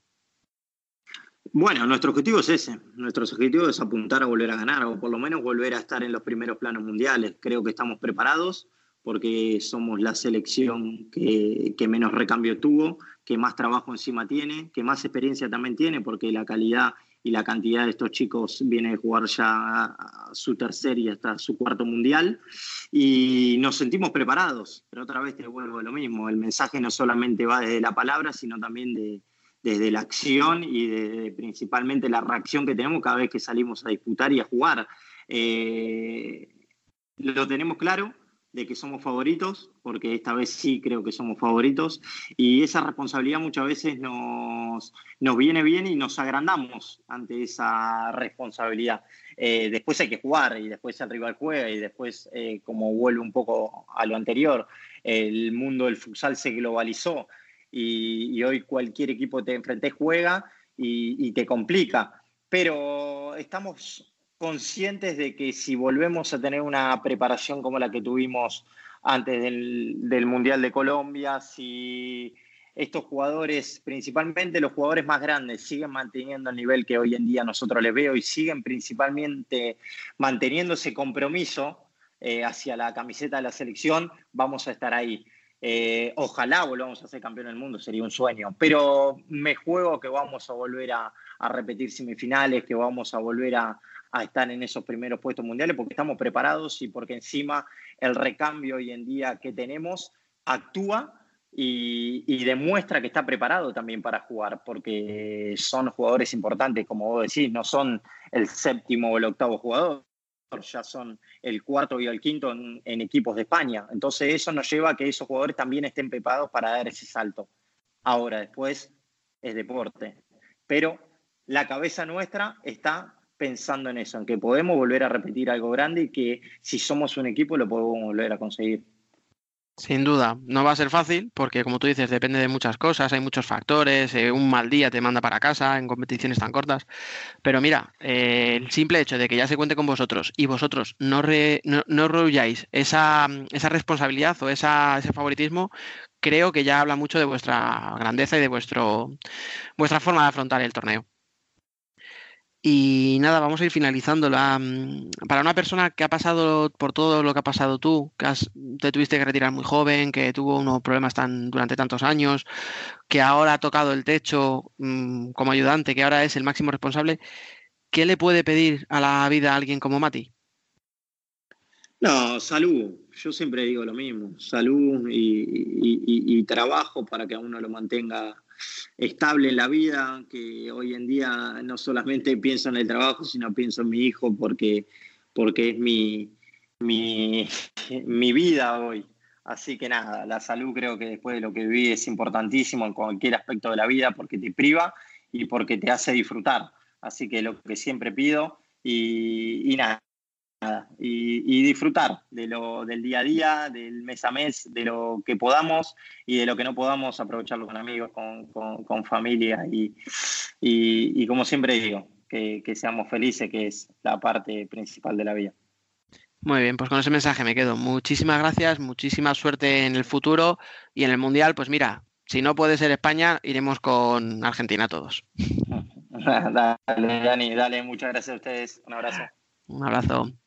Bueno, nuestro objetivo es ese. Nuestro objetivo es apuntar a volver a ganar o por lo menos volver a estar en los primeros planos mundiales. Creo que estamos preparados porque somos la selección que, menos recambio tuvo, que más trabajo encima tiene, que más experiencia también tiene, porque la calidad y la cantidad de estos chicos viene de jugar ya a su tercer y hasta su cuarto mundial y nos sentimos preparados, pero otra vez te vuelvo a lo mismo, el mensaje no solamente va desde la palabra, sino también de, desde la acción y de, principalmente la reacción que tenemos cada vez que salimos a disputar y a jugar. Eh, lo tenemos claro, de que somos favoritos, porque esta vez sí creo que somos favoritos, y esa responsabilidad muchas veces nos, nos viene bien y nos agrandamos ante esa responsabilidad. Eh, después hay que jugar y después el rival juega y después, eh, como vuelve un poco a lo anterior, el mundo del futsal se globalizó y, hoy cualquier equipo que te enfrentes juega y, te complica. Pero estamos conscientes de que si volvemos a tener una preparación como la que tuvimos antes del, del, Mundial de Colombia, si estos jugadores, principalmente los jugadores más grandes, siguen manteniendo el nivel que hoy en día nosotros les veo y siguen principalmente manteniendo ese compromiso eh, hacia la camiseta de la selección, vamos a estar ahí. Eh, ojalá volvamos a ser campeón del mundo, sería un sueño, pero me juego que vamos a volver a, repetir semifinales, que vamos a volver a, a estar en esos primeros puestos mundiales porque estamos preparados y porque encima el recambio hoy en día que tenemos actúa y, y, demuestra que está preparado también para jugar, porque son jugadores importantes, como vos decís, no son el séptimo o el octavo jugador, ya son el cuarto y el quinto en, equipos de España. Entonces eso nos lleva a que esos jugadores también estén preparados para dar ese salto. Ahora, después es deporte. Pero la cabeza nuestra está pensando en eso, en que podemos volver a repetir algo grande y que si somos un equipo lo podemos volver a conseguir. Sin duda, no va a ser fácil porque como tú dices, depende de muchas cosas, hay muchos factores, eh, un mal día te manda para casa en competiciones tan cortas, pero mira, eh, el simple hecho de que ya se cuente con vosotros y vosotros no, re, no, no rehuyáis esa, esa responsabilidad o esa, ese favoritismo, creo que ya habla mucho de vuestra grandeza y de vuestro, vuestra forma de afrontar el torneo. Y nada, vamos a ir finalizando. Mm, para una persona que ha pasado por todo lo que ha pasado tú, que has- te tuviste que retirar muy joven, que tuvo unos problemas tan, durante tantos años, que ahora ha tocado el techo mm, como ayudante, que ahora es el máximo responsable, ¿qué le puede pedir a la vida a alguien como Mati? No, salud. Yo siempre digo lo mismo, salud y trabajo para que a uno lo mantenga estable en la vida, que hoy en día no solamente pienso en el trabajo, sino pienso en mi hijo porque, porque es mi, mi, *laughs* mi vida hoy. Así que nada, la salud creo que después de lo que viví es importantísimo en cualquier aspecto de la vida porque te priva y porque te hace disfrutar. Así que lo que siempre pido y, y nada, nada, y, y disfrutar de lo, del día a día, del mes a mes, de lo que podamos y de lo que no podamos, aprovecharlo con amigos, con, con- con familia y, y- y como siempre digo, que, que seamos felices, que es la parte principal de la vida. Muy bien, pues con ese mensaje me quedo. Muchísimas gracias, muchísima suerte en el futuro y en el Mundial, pues mira, si no puede ser España, iremos con Argentina todos. *laughs* dale, Dani, dale, muchas gracias a ustedes. Un abrazo. Un abrazo.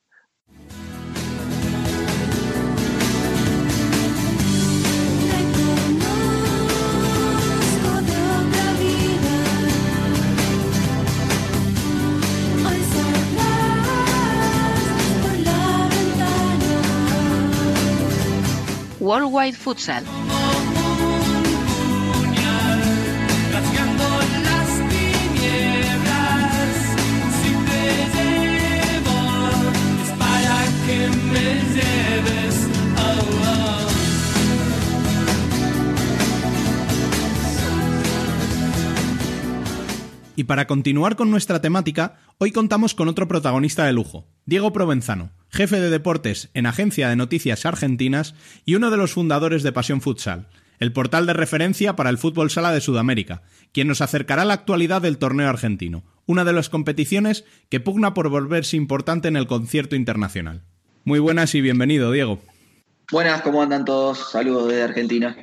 Worldwide Futsal. Y para continuar con nuestra temática, hoy contamos con otro protagonista de lujo, Diego Provenzano, jefe de deportes en Agencia de Noticias Argentinas y uno de los fundadores de Pasión Futsal, el portal de referencia para el fútbol sala de Sudamérica, quien nos acercará a la actualidad del torneo argentino, una de las competiciones que pugna por volverse importante en el concierto internacional. Muy buenas y bienvenido, Diego. Buenas, ¿cómo andan todos? Saludos desde Argentina.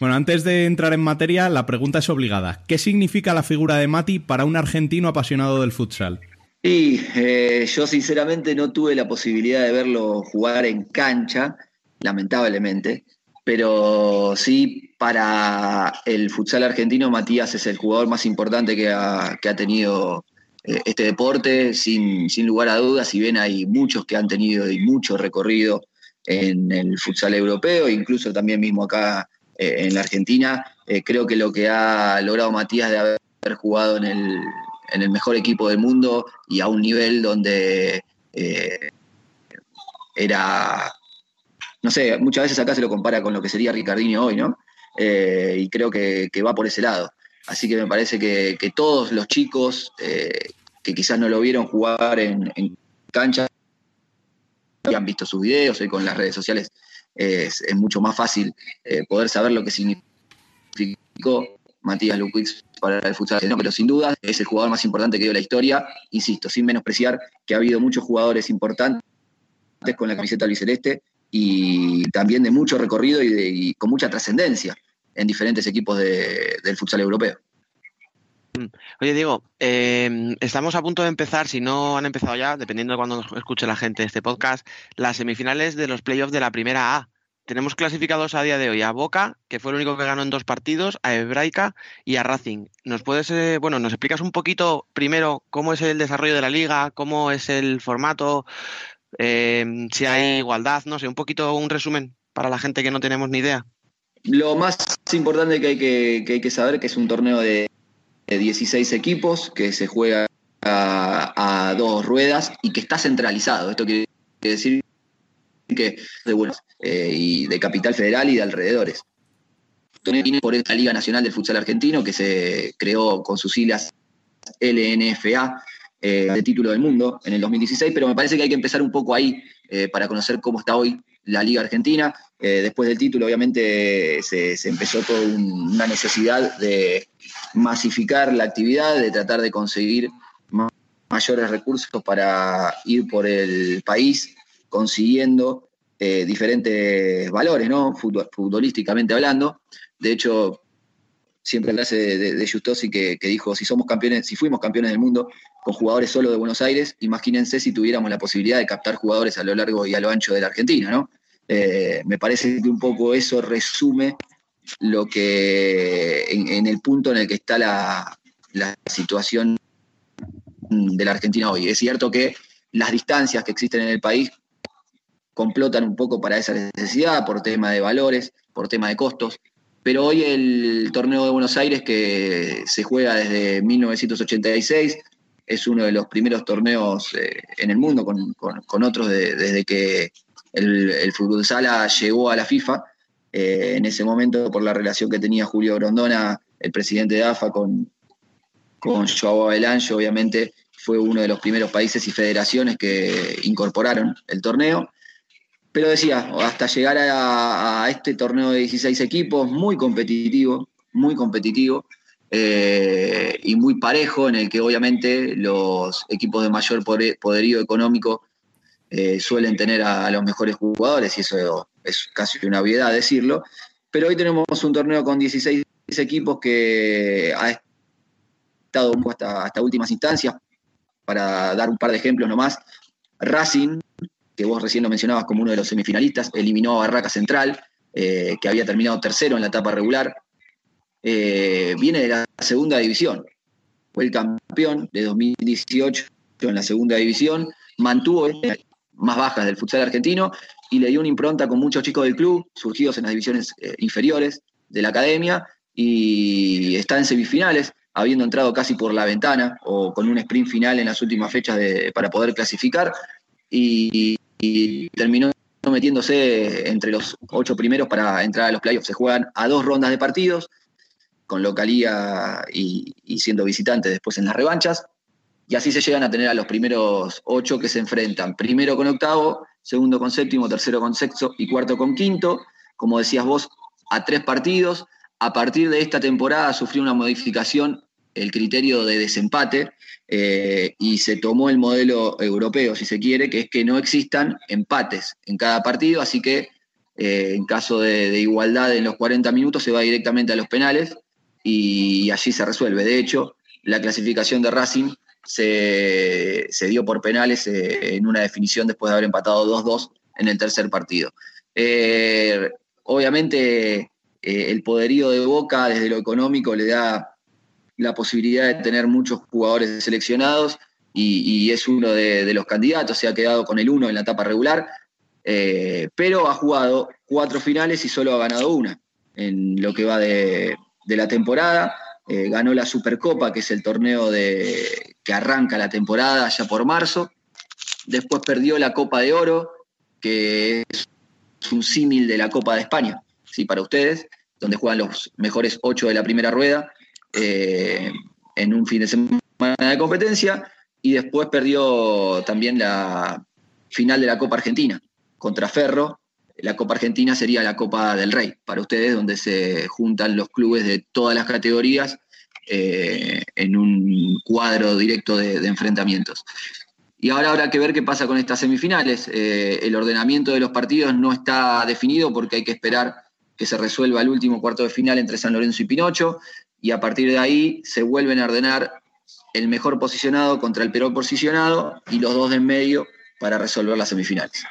Bueno, antes de entrar en materia, la pregunta es obligada. ¿Qué significa la figura de Mati para un argentino apasionado del futsal? Y eh, yo sinceramente no tuve la posibilidad de verlo jugar en cancha, lamentablemente, pero sí para el futsal argentino Matías es el jugador más importante que ha, que ha tenido eh, este deporte, sin, sin lugar a dudas, si bien hay muchos que han tenido y mucho recorrido en el futsal europeo, incluso también mismo acá eh, en la Argentina, eh, creo que lo que ha logrado Matías de haber jugado en el, en el mejor equipo del mundo y a un nivel donde eh, era, no sé, muchas veces acá se lo compara con lo que sería Ricardinho hoy, ¿no? Y creo que, va por ese lado. Así que me parece que, todos los chicos que quizás no lo vieron jugar en, cancha han visto sus videos hoy con las redes sociales es, mucho más fácil eh, poder saber lo que significó Matías Lukwix para el futsal argentino, pero sin duda es el jugador más importante que dio la historia, insisto, sin menospreciar que ha habido muchos jugadores importantes con la camiseta albiceleste y también de mucho recorrido y, con mucha trascendencia en diferentes equipos de, del futsal europeo. Oye, Diego, eh, estamos a punto de empezar, si no han empezado ya, dependiendo de cuando escuche la gente este podcast, las semifinales de los playoffs de la primera A. Tenemos clasificados a día de hoy a Boca, que fue el único que ganó en dos partidos, a Hebraica y a Racing. ¿Nos puedes, eh, bueno, nos explicas un poquito primero cómo es el desarrollo de la liga, cómo es el formato, eh, si hay igualdad, no sé, un poquito un resumen para la gente que no tenemos ni idea? Lo más importante que hay que, que, hay que saber que es un torneo de 16 equipos que se juega a, dos ruedas y que está centralizado. Esto quiere decir que de eh, y de Capital Federal y de alrededores. Por esta Liga Nacional del Futsal Argentino que se creó con sus siglas LNFA eh, de título del mundo en el 2016, pero me parece que hay que empezar un poco ahí eh, para conocer cómo está hoy la Liga Argentina. Después del título, obviamente, se, se empezó toda un- una necesidad de masificar la actividad, de tratar de conseguir ma- mayores recursos para ir por el país consiguiendo eh, diferentes valores, ¿no? Futbol- futbolísticamente hablando. De hecho, siempre la de, de, que, que dijo, si somos campeones, si fuimos campeones del mundo con jugadores solo de Buenos Aires, imagínense si tuviéramos la posibilidad de captar jugadores a lo largo y a lo ancho de la Argentina, ¿no? Eh, me parece que un poco eso resume lo que en, el punto en el que está la, la situación de la Argentina hoy. Es cierto que las distancias que existen en el país complotan un poco para esa necesidad por tema de valores, por tema de costos, pero hoy el torneo de Buenos Aires que se juega desde 1986 es uno de los primeros torneos eh, en el mundo con, con- con otros de- desde que el, el fútbol sala llegó a la FIFA. Eh, en ese momento, por la relación que tenía Julio Grondona, el presidente de AFA, con, con Joao Avelange, obviamente fue uno de los primeros países y federaciones que incorporaron el torneo. Pero decía, hasta llegar a, este torneo de 16 equipos, muy competitivo, muy competitivo eh, y muy parejo, en el que obviamente los equipos de mayor poderío económico eh, suelen tener a, a los mejores jugadores, y eso es casi una obviedad decirlo. Pero hoy tenemos un torneo con 16 equipos que ha estado hasta, hasta últimas instancias. Para dar un par de ejemplos nomás, Racing, que vos recién lo mencionabas como uno de los semifinalistas, eliminó a Barraca Central, eh, que había terminado tercero en la etapa regular. Eh, viene de la segunda división. Fue el campeón de 2018 en la segunda división. Mantuvo más bajas del futsal argentino y le dio una impronta con muchos chicos del club, surgidos en las divisiones eh, inferiores de la academia, y está en semifinales, habiendo entrado casi por la ventana o con un sprint final en las últimas fechas de- para poder clasificar y, terminó metiéndose entre los ocho primeros para entrar a los playoffs. Se juegan a dos rondas de partidos, con localía y, y siendo visitantes después en las revanchas, y así se llegan a tener a los primeros ocho que se enfrentan, primero con octavo, segundo con séptimo, tercero con sexto y cuarto con quinto, como decías vos, a tres partidos. A partir de esta temporada sufrió una modificación el criterio de desempate eh, y se tomó el modelo europeo, si se quiere, que es que no existan empates en cada partido, así que eh, en caso de, de igualdad en los 40 minutos se va directamente a los penales y allí se resuelve. De hecho, la clasificación de Racing se, dio por penales eh, en una definición después de haber empatado 2-2 en el tercer partido. Eh, obviamente, eh, el poderío de Boca desde lo económico le da la posibilidad de tener muchos jugadores seleccionados y, es uno de, los candidatos, se ha quedado con el uno en la etapa regular, pero ha jugado cuatro finales y solo ha ganado una en lo que va de, la temporada. Ganó la Supercopa, que es el torneo de, que arranca la temporada ya por marzo. Después perdió la Copa de Oro, que es un símil de la Copa de España, ¿sí? para ustedes, donde juegan los mejores ocho de la primera rueda eh, en un fin de semana de competencia. Y después perdió también la final de la Copa Argentina contra Ferro. La Copa Argentina sería la Copa del Rey para ustedes, donde se juntan los clubes de todas las categorías eh, en un cuadro directo de, enfrentamientos. Y ahora habrá que ver qué pasa con estas semifinales. Eh, el ordenamiento de los partidos no está definido porque hay que esperar que se resuelva el último cuarto de final entre San Lorenzo y Pinocho, y a partir de ahí se vuelven a ordenar el mejor posicionado contra el peor posicionado y los dos de en medio para resolver las semifinales.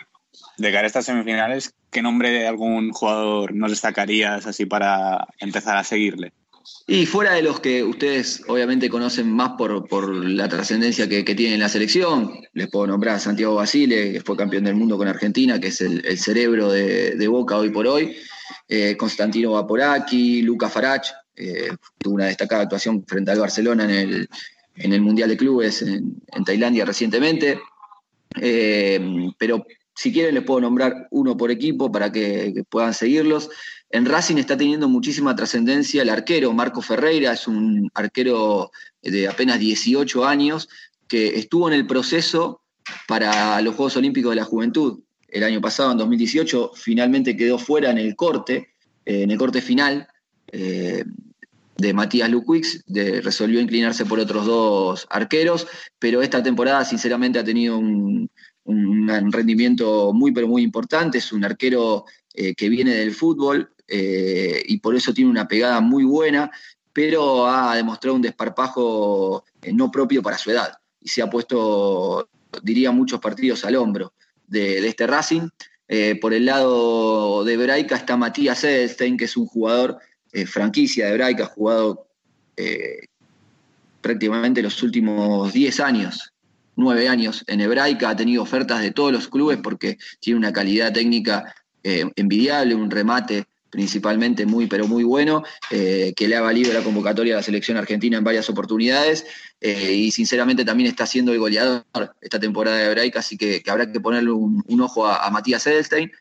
De cara a estas semifinales, ¿qué nombre de algún jugador nos destacarías así para empezar a seguirle? Y fuera de los que ustedes obviamente conocen más por, por la trascendencia que, que, tiene en la selección, les puedo nombrar a Santiago Basile, que fue campeón del mundo con Argentina, que es el, cerebro de, Boca hoy por hoy, eh, Constantino Vaporaki, Luca Farach, eh, tuvo una destacada actuación frente al Barcelona en el, en el Mundial de Clubes en, Tailandia recientemente. Eh, pero si quieren les puedo nombrar uno por equipo para que puedan seguirlos. En Racing está teniendo muchísima trascendencia el arquero Marco Ferreira, es un arquero de apenas 18 años que estuvo en el proceso para los Juegos Olímpicos de la Juventud. El año pasado, en 2018, finalmente quedó fuera en el corte, eh, en el corte final eh, de Matías Luquix, resolvió inclinarse por otros dos arqueros, pero esta temporada sinceramente ha tenido un, un rendimiento muy, pero muy importante, es un arquero eh, que viene del fútbol eh, y por eso tiene una pegada muy buena, pero ha demostrado un desparpajo eh, no propio para su edad y se ha puesto, diría, muchos partidos al hombro de, este Racing. Eh, por el lado de Braica está Matías Edelstein, que es un jugador franquicia de Braica, ha jugado prácticamente los últimos 10 años, 9 años en Hebraica, ha tenido ofertas de todos los clubes porque tiene una calidad técnica envidiable, un remate principalmente muy, pero muy bueno, eh, que le ha valido la convocatoria a la selección argentina en varias oportunidades eh, y sinceramente también está siendo el goleador esta temporada de Hebraica, así que, que habrá que ponerle un, ojo a, a Matías Edelstein.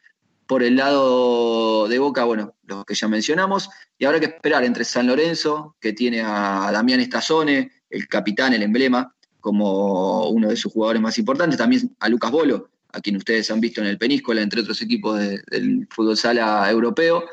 Por el lado de Boca, bueno, los que ya mencionamos, y habrá que esperar entre San Lorenzo, que tiene a Damián Estazone, el capitán, el emblema, como uno de sus jugadores más importantes, también a Lucas Bolo, a quien ustedes han visto en el Peníscola, entre otros equipos de- del fútbol sala europeo,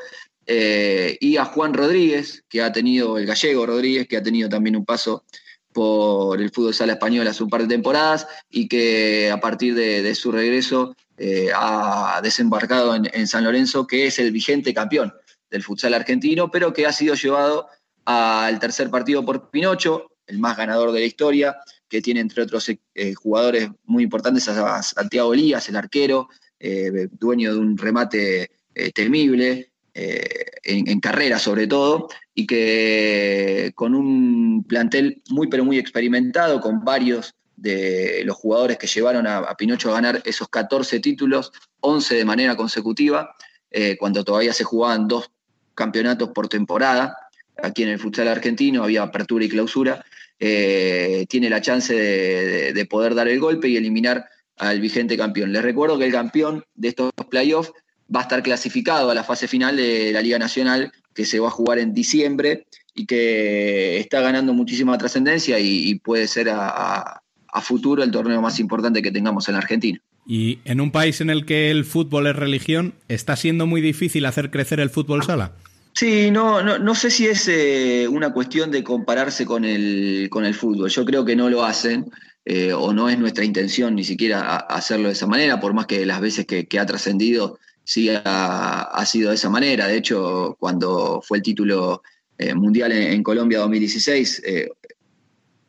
eh, y a Juan Rodríguez, que ha tenido, el gallego Rodríguez, que ha tenido también un paso por el fútbol sala español hace un par de temporadas y que a partir de, de su regreso eh, ha desembarcado en, en San Lorenzo, que es el vigente campeón del futsal argentino, pero que ha sido llevado al tercer partido por Pinocho, el más ganador de la historia, que tiene entre otros eh, jugadores muy importantes a Santiago Elías, el arquero, eh, dueño de un remate eh, temible, eh, en, carrera sobre todo, y que con un plantel muy pero muy experimentado, con varios de los jugadores que llevaron a, a Pinocho a ganar esos 14 títulos, 11 de manera consecutiva, eh, cuando todavía se jugaban dos campeonatos por temporada, aquí en el futsal argentino había apertura y clausura, eh, tiene la chance de, de- de poder dar el golpe y eliminar al vigente campeón. Les recuerdo que el campeón de estos playoffs va a estar clasificado a la fase final de la Liga Nacional, que se va a jugar en diciembre y que está ganando muchísima trascendencia y, puede ser a, a- a futuro el torneo más importante que tengamos en la Argentina. Y en un país en el que el fútbol es religión, ¿está siendo muy difícil hacer crecer el fútbol sala? Sí, no, no, no sé si es eh, una cuestión de compararse con el, con el fútbol. Yo creo que no lo hacen, eh, o no es nuestra intención ni siquiera hacerlo de esa manera, por más que las veces que, que ha trascendido sí ha, ha sido de esa manera. De hecho, cuando fue el título eh, mundial en, en Colombia 2016, eh,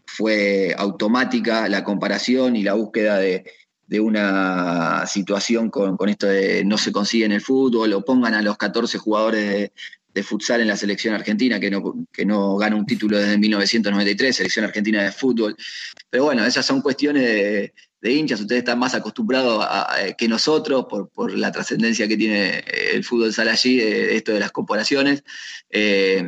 fue automática la comparación y la búsqueda de, de una situación con, con esto de no se consigue en el fútbol o pongan a los 14 jugadores de, de futsal en la selección argentina que no, que no gana un título desde 1993, selección argentina de fútbol. Pero bueno, esas son cuestiones de, de hinchas, ustedes están más acostumbrados a- a- que nosotros por, por la trascendencia que tiene el fútbol sala allí, de esto de las comparaciones. Eh,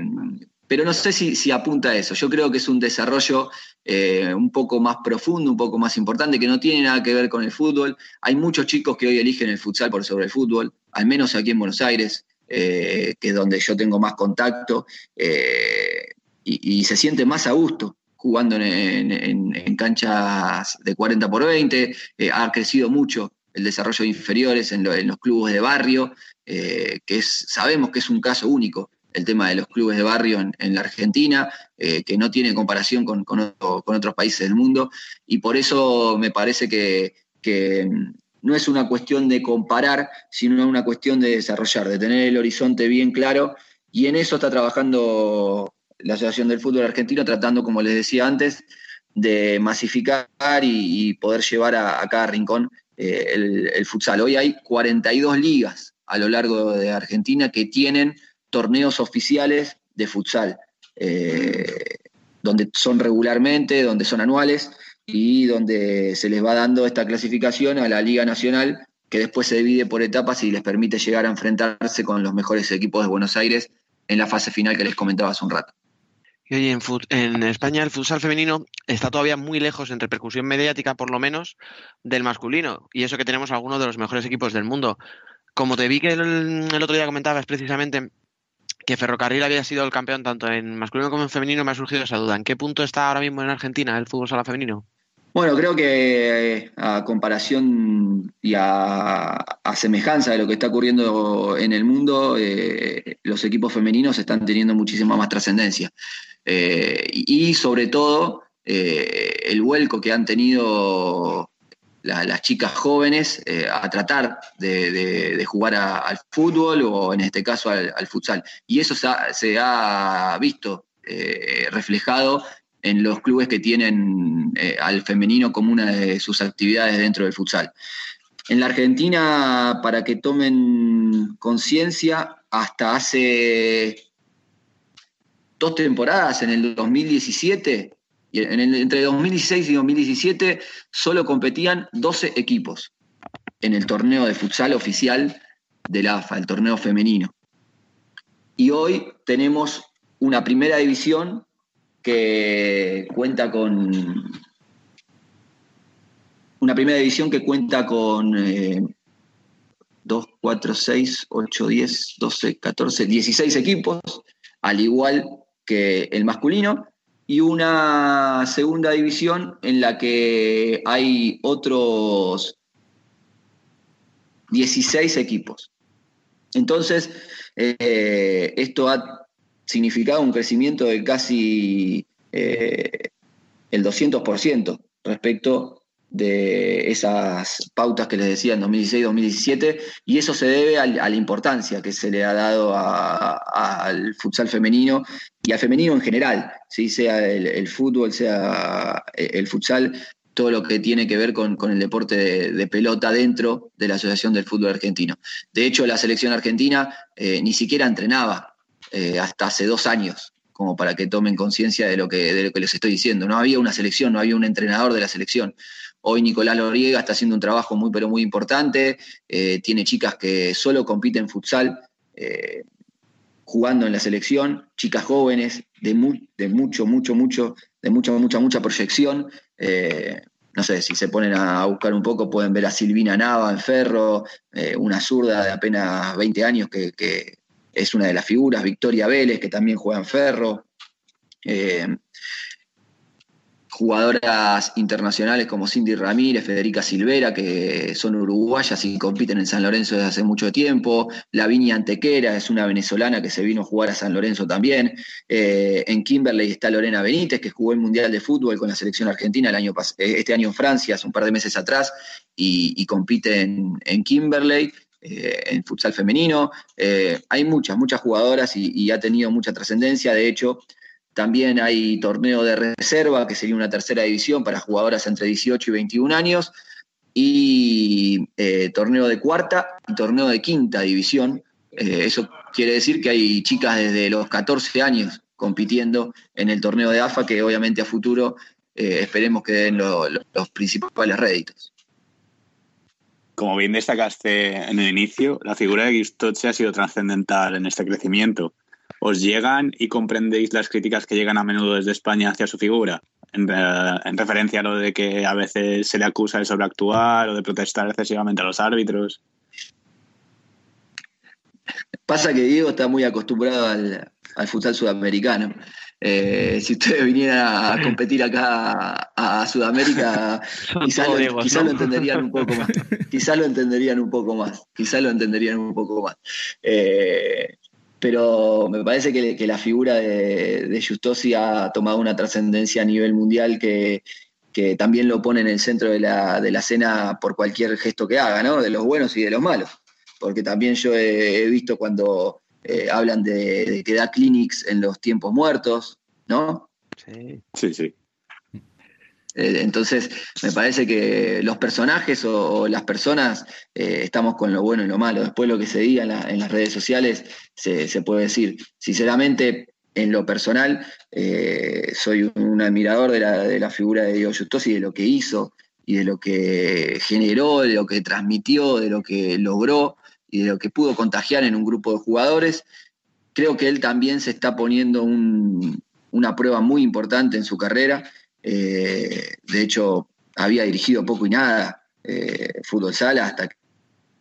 pero no sé si, si apunta a eso. Yo creo que es un desarrollo eh, un poco más profundo, un poco más importante, que no tiene nada que ver con el fútbol. Hay muchos chicos que hoy eligen el futsal por sobre el fútbol, al menos aquí en Buenos Aires, eh, que es donde yo tengo más contacto, eh, y, se siente más a gusto jugando en, canchas de 40 por 20. Eh, ha crecido mucho el desarrollo de inferiores en, lo- en los clubes de barrio, que sabemos que es un caso único el tema de los clubes de barrio en, la Argentina, que no tiene comparación con, con otro- con otros países del mundo, y por eso me parece que, no es una cuestión de comparar, sino una cuestión de desarrollar, de tener el horizonte bien claro, y en eso está trabajando la Asociación del Fútbol Argentino, tratando, como les decía antes, de masificar y, poder llevar a, cada rincón eh, el, el futsal. Hoy hay 42 ligas a lo largo de Argentina que tienen torneos oficiales de futsal, eh, donde son regularmente, donde son anuales y donde se les va dando esta clasificación a la Liga Nacional, que después se divide por etapas y les permite llegar a enfrentarse con los mejores equipos de Buenos Aires en la fase final que les comentaba hace un rato. Y oye, en, en España el futsal femenino está todavía muy lejos en repercusión mediática, por lo menos, del masculino. Y eso que tenemos algunos de los mejores equipos del mundo. Como te vi que el, el otro día comentabas precisamente que Ferrocarril había sido el campeón tanto en masculino como en femenino, me ha surgido esa duda. ¿En qué punto está ahora mismo en Argentina el fútbol sala femenino? Bueno, creo que eh, a comparación y a, semejanza de lo que está ocurriendo en el mundo, eh, los equipos femeninos están teniendo muchísima más trascendencia. Eh, y sobre todo, el vuelco que han tenido la- las chicas jóvenes a tratar de, jugar a- al fútbol o en este caso al, al futsal. Y eso se ha, se ha visto reflejado en los clubes que tienen eh, al femenino como una de sus actividades dentro del futsal. En la Argentina, para que tomen conciencia, hasta hace dos temporadas, en el 2017, y en entre 2016 y 2017, solo competían 12 equipos en el torneo de futsal oficial de la AFA, el torneo femenino. Y hoy tenemos una primera división que cuenta con una primera división que cuenta con eh, 2, 4, 6, 8, 10, 12, 14, 16 equipos, al igual que el masculino, y una segunda división en la que hay otros 16 equipos. Entonces, eh, esto ha significado un crecimiento de casi eh, el 200% respecto de esas pautas que les decía en 2016-2017, y eso se debe a la importancia que se le ha dado al futsal femenino y al femenino en general, sea el, fútbol, sea el futsal, todo lo que tiene que ver con, el deporte de, de pelota dentro de la Asociación del Fútbol Argentino. De hecho, la selección argentina eh, ni siquiera entrenaba eh, hasta hace dos años, como para que tomen conciencia de, lo que- de lo que les estoy diciendo. No había una selección, no había un entrenador de la selección. Hoy Nicolás Loriega está haciendo un trabajo muy, pero muy importante. eh, tiene chicas que solo compiten futsal, eh, jugando en la selección, chicas jóvenes, de, de mucho, mucho, mucho, de mucha, mucha, mucha proyección. No sé, si se ponen a buscar un poco, pueden ver a Silvina Nava en Ferro, una zurda de apenas 20 años que es una de las figuras, Victoria Vélez, que también juega en Ferro. Eh, jugadoras internacionales como Cindy Ramírez, Federica Silvera, que son uruguayas y compiten en San Lorenzo desde hace mucho tiempo. Lavinia Antequera es una venezolana que se vino a jugar a San Lorenzo también. Eh, en Kimberley está Lorena Benítez, que jugó el Mundial de Fútbol con la selección argentina el año eh, este año en Francia, un par de meses atrás, y, y compite en, en Kimberley. Eh, en futsal femenino, Eh, hay muchas, muchas jugadoras y, ha tenido mucha trascendencia. De hecho, también hay torneo de reserva, que sería una tercera división para jugadoras entre 18 y 21 años, y eh, torneo de cuarta y torneo de quinta división. Eso quiere decir que hay chicas desde los 14 años compitiendo en el torneo de AFA, que obviamente a futuro esperemos que den lo- lo- los principales réditos. Como bien destacaste en el inicio, la figura de Guistoche ha sido trascendental en este crecimiento. ¿Os llegan y comprendéis las críticas que llegan a menudo desde España hacia su figura? En referencia a lo de que a veces se le acusa de sobreactuar o de protestar excesivamente a los árbitros. Pasa que Diego está muy acostumbrado al, al futsal sudamericano. Eh, si ustedes *laughs* vinieran a *laughs* competir acá a, a Sudamérica, *laughs* todos lo, entenderían un poco más. Quizás lo entenderían un poco más. Quizás lo entenderían un poco más. Eh, pero me parece que, que la figura de, de Justosi ha tomado una trascendencia a nivel mundial que, que también lo pone en el centro de la, de la escena por cualquier gesto que haga, ¿no? De los buenos y de los malos. Porque también yo he, he visto cuando eh, hablan de, de que da clinics en los tiempos muertos, ¿no? Sí. Sí, sí. Eh, entonces, me parece que los personajes o, o las personas eh, estamos con lo bueno y lo malo. Después lo que se diga en, la- en las redes sociales se, se puede decir. Sinceramente, en lo personal, eh, soy un admirador de la, de la figura de Diego Justosi, de lo que hizo y de lo que generó, de lo que transmitió, de lo que logró y de lo que pudo contagiar en un grupo de jugadores. Creo que él también se está poniendo un- una prueba muy importante en su carrera. Eh, de hecho, había dirigido poco y nada eh, fútbol sala hasta que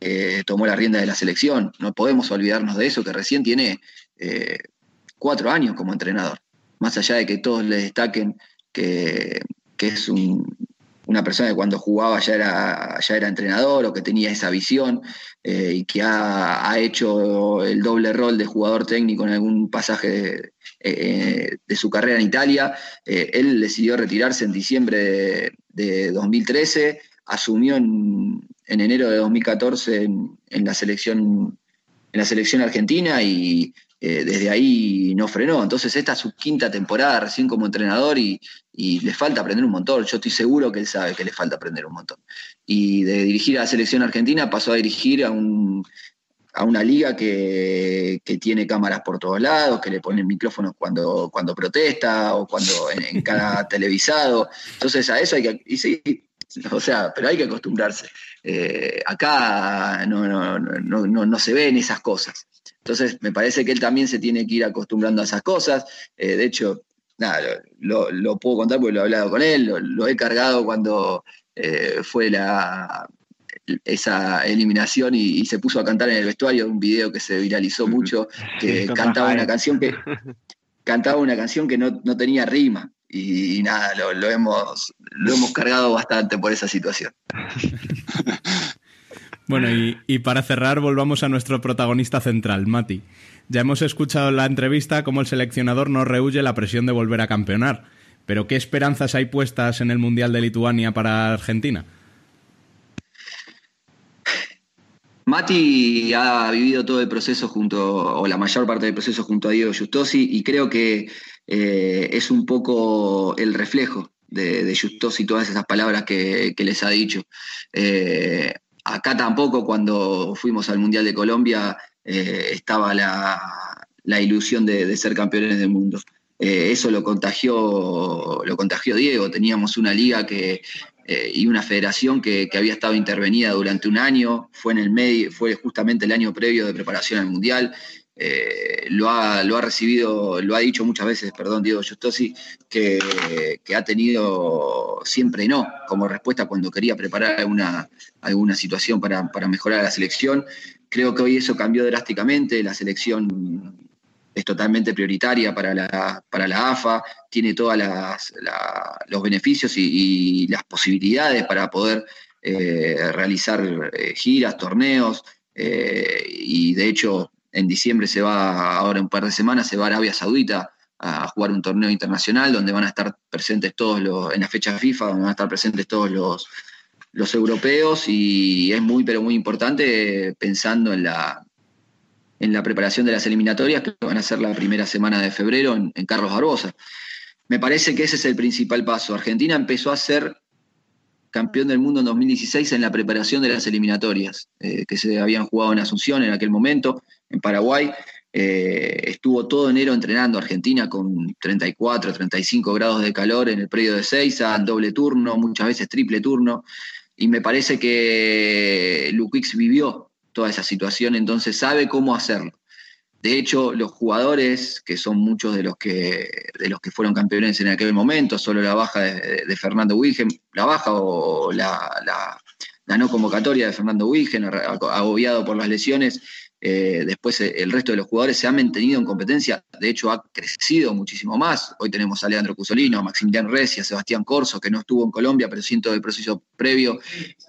eh, tomó la rienda de la selección. No podemos olvidarnos de eso, que recién tiene cuatro años como entrenador. Más allá de que todos le destaquen que, que es un, una persona que cuando jugaba ya era, ya era entrenador o que tenía esa visión eh, y que ha, ha hecho el doble rol de jugador técnico en algún pasaje de, eh, su carrera en Italia. Eh, él decidió retirarse en diciembre de, de 2013, asumió en, en enero de 2014 en, en la selección en la selección argentina y eh, desde ahí no frenó. Entonces esta es su quinta temporada recién como entrenador y, y le falta aprender un montón. Yo estoy seguro que él sabe que le falta aprender un montón. Y de dirigir a la selección argentina pasó a dirigir a, un, a una liga que, que tiene cámaras por todos lados, que le ponen micrófonos cuando, cuando protesta o cuando en, en cada *laughs* televisado. Entonces a eso hay que... Y sí, o sea, pero hay que acostumbrarse. Eh, acá no, no, no, no, no se ven esas cosas. Entonces, me parece que él también se tiene que ir acostumbrando a esas cosas. Eh, de hecho, nada, lo, lo, puedo contar porque lo he hablado con él, lo, lo he cargado cuando eh, fue la, esa eliminación y, y, se puso a cantar en el vestuario un video que se viralizó mucho, que *laughs* cantaba una canción que *laughs* cantaba una canción que no, no tenía rima. Y, y nada, lo, lo, hemos, lo hemos cargado bastante por esa situación. *laughs* Bueno, y, y, para cerrar, volvamos a nuestro protagonista central, Mati. Ya hemos escuchado en la entrevista cómo el seleccionador no rehuye la presión de volver a campeonar. Pero ¿qué esperanzas hay puestas en el Mundial de Lituania para Argentina? Mati ha vivido todo el proceso junto, o la mayor parte del proceso junto a Diego Justosi, y creo que eh, es un poco el reflejo de, de Justosi todas esas palabras que, que les ha dicho. Eh, acá tampoco cuando fuimos al Mundial de Colombia eh, estaba la, ilusión de, de, ser campeones del mundo. Eh, eso lo contagió, lo contagió Diego. Teníamos una liga que, eh, y una federación que, que, había estado intervenida durante un año, fue, en el medio, fue justamente el año previo de preparación al Mundial. Eh, lo, ha, lo ha recibido, lo ha dicho muchas veces, perdón, Diego Justosi, que, que, ha tenido siempre no como respuesta cuando quería preparar alguna, alguna situación para, para mejorar la selección. Creo que hoy eso cambió drásticamente, la selección es totalmente prioritaria para la, para la AFA, tiene todos la, los beneficios y, las posibilidades para poder eh, realizar eh, giras, torneos, y de hecho en diciembre se va, ahora un par de semanas, se va a Arabia Saudita a jugar un torneo internacional donde van a estar presentes todos los, en la fecha FIFA, donde van a estar presentes todos los, los europeos y es muy, pero muy importante pensando en la, en la preparación de las eliminatorias que van a ser la primera semana de febrero en, en Carlos Barbosa. Me parece que ese es el principal paso. Argentina empezó a ser campeón del mundo en 2016 en la preparación de las eliminatorias eh, que se habían jugado en Asunción en aquel momento en Paraguay. Eh, estuvo todo enero entrenando Argentina con 34, 35 grados de calor en el predio de Seiza, en doble turno, muchas veces triple turno. Y me parece que Luquix vivió toda esa situación, entonces sabe cómo hacerlo. De hecho, los jugadores, que son muchos de los que, de los que fueron campeones en aquel momento, solo la baja de, Fernando Wilgen, la baja o la no convocatoria de Fernando Wilgen, agobiado por las lesiones, eh, después eh, el resto de los jugadores se han mantenido en competencia, de hecho ha crecido muchísimo más. Hoy tenemos a Leandro Cusolino, a Maximiliano Recia, a Sebastián Corso, que no estuvo en Colombia, pero siento el proceso previo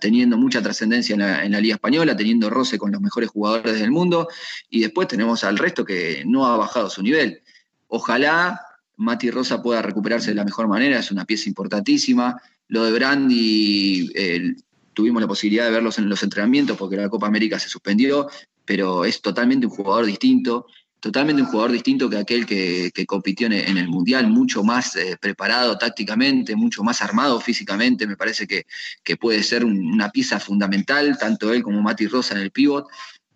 teniendo mucha trascendencia en la, en la, Liga Española, teniendo roce con los mejores jugadores del mundo. Y después tenemos al resto que no ha bajado su nivel. Ojalá Mati Rosa pueda recuperarse de la mejor manera, es una pieza importantísima. Lo de Brandi, eh, tuvimos la posibilidad de verlos en los entrenamientos porque la Copa América se suspendió, pero es totalmente un jugador distinto, totalmente un jugador distinto que aquel que, que compitió en, el Mundial, mucho más eh, preparado tácticamente, mucho más armado físicamente, me parece que, que puede ser un, una pieza fundamental, tanto él como Mati Rosa en el pivot,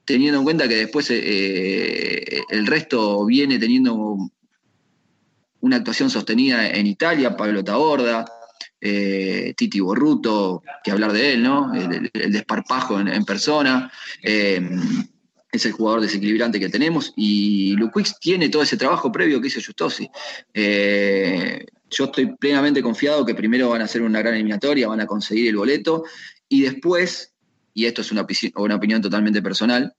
teniendo en cuenta que después eh, el resto viene teniendo una actuación sostenida en Italia, Pablo Taborda, eh, Titi Borruto, que hablar de él, ¿no? El, desparpajo en, persona. Eh, es el jugador desequilibrante que tenemos y Luquix tiene todo ese trabajo previo que hizo Justosi. Eh, yo estoy plenamente confiado que primero van a hacer una gran eliminatoria, van a conseguir el boleto y después, y esto es una, una opinión totalmente personal,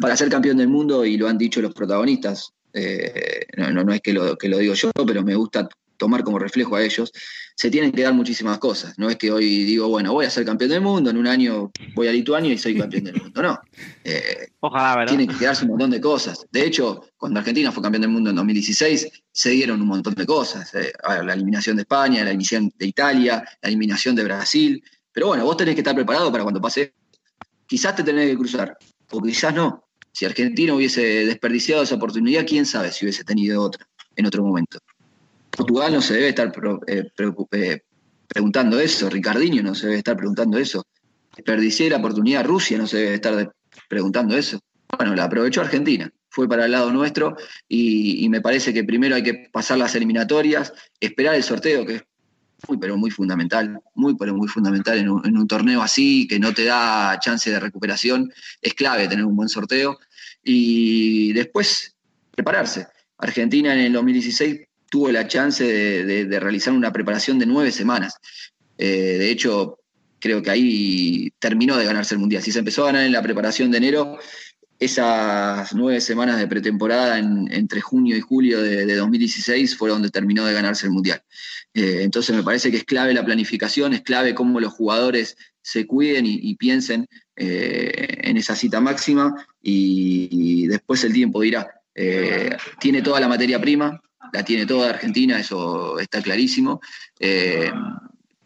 para ser campeón del mundo, y lo han dicho los protagonistas, eh, no, no, no, es que lo, que lo digo yo, pero me gusta tomar como reflejo a ellos, se tienen que dar muchísimas cosas. No es que hoy digo, bueno, voy a ser campeón del mundo, en un año voy a Lituania y soy campeón del mundo. No. Eh, Ojalá, ¿verdad? tienen que quedarse un montón de cosas. De hecho, cuando Argentina fue campeón del mundo en 2016, se dieron un montón de cosas. Eh, la eliminación de España, la eliminación de Italia, la eliminación de Brasil. Pero bueno, vos tenés que estar preparado para cuando pase. Quizás te tenés que cruzar, o quizás no. Si Argentina hubiese desperdiciado esa oportunidad, quién sabe si hubiese tenido otra en otro momento. Portugal no se debe estar eh, eh, preguntando eso, Ricardinho no se debe estar preguntando eso. Desperdicié la oportunidad, Rusia no se debe estar preguntando eso. Bueno, la aprovechó Argentina, fue para el lado nuestro y, y me parece que primero hay que pasar las eliminatorias, esperar el sorteo, que es muy, pero muy fundamental, muy, pero muy fundamental en un, en un torneo así, que no te da chance de recuperación, es clave tener un buen sorteo y después prepararse. Argentina en el 2016 tuvo la chance de, realizar una preparación de nueve semanas. Eh, de hecho, creo que ahí terminó de ganarse el Mundial. Si se empezó a ganar en la preparación de enero, esas nueve semanas de pretemporada en- entre junio y julio de, de 2016 fue donde terminó de ganarse el Mundial. Eh, entonces me parece que es clave la planificación, es clave cómo los jugadores se cuiden y, piensen eh, en esa cita máxima y, después el tiempo dirá. Tiene toda la materia prima, la tiene toda Argentina, eso está clarísimo. Eh,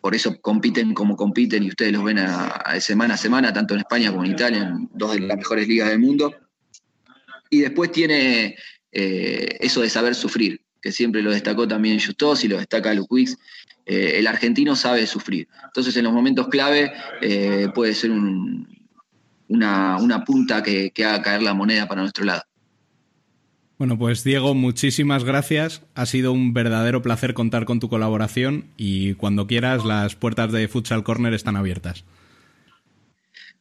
por eso compiten como compiten y ustedes los ven a, semana a semana, tanto en España como en Italia, en dos de las mejores ligas del mundo. Y después tiene eh, eso de saber sufrir, que siempre lo destacó también Justos y lo destaca Wicks. Eh, el argentino sabe sufrir. Entonces, en los momentos clave puede ser un- una, una punta que haga caer la moneda para nuestro lado. Bueno, pues Diego, muchísimas gracias. Ha sido un verdadero placer contar con tu colaboración y cuando quieras las puertas de Futsal Corner están abiertas.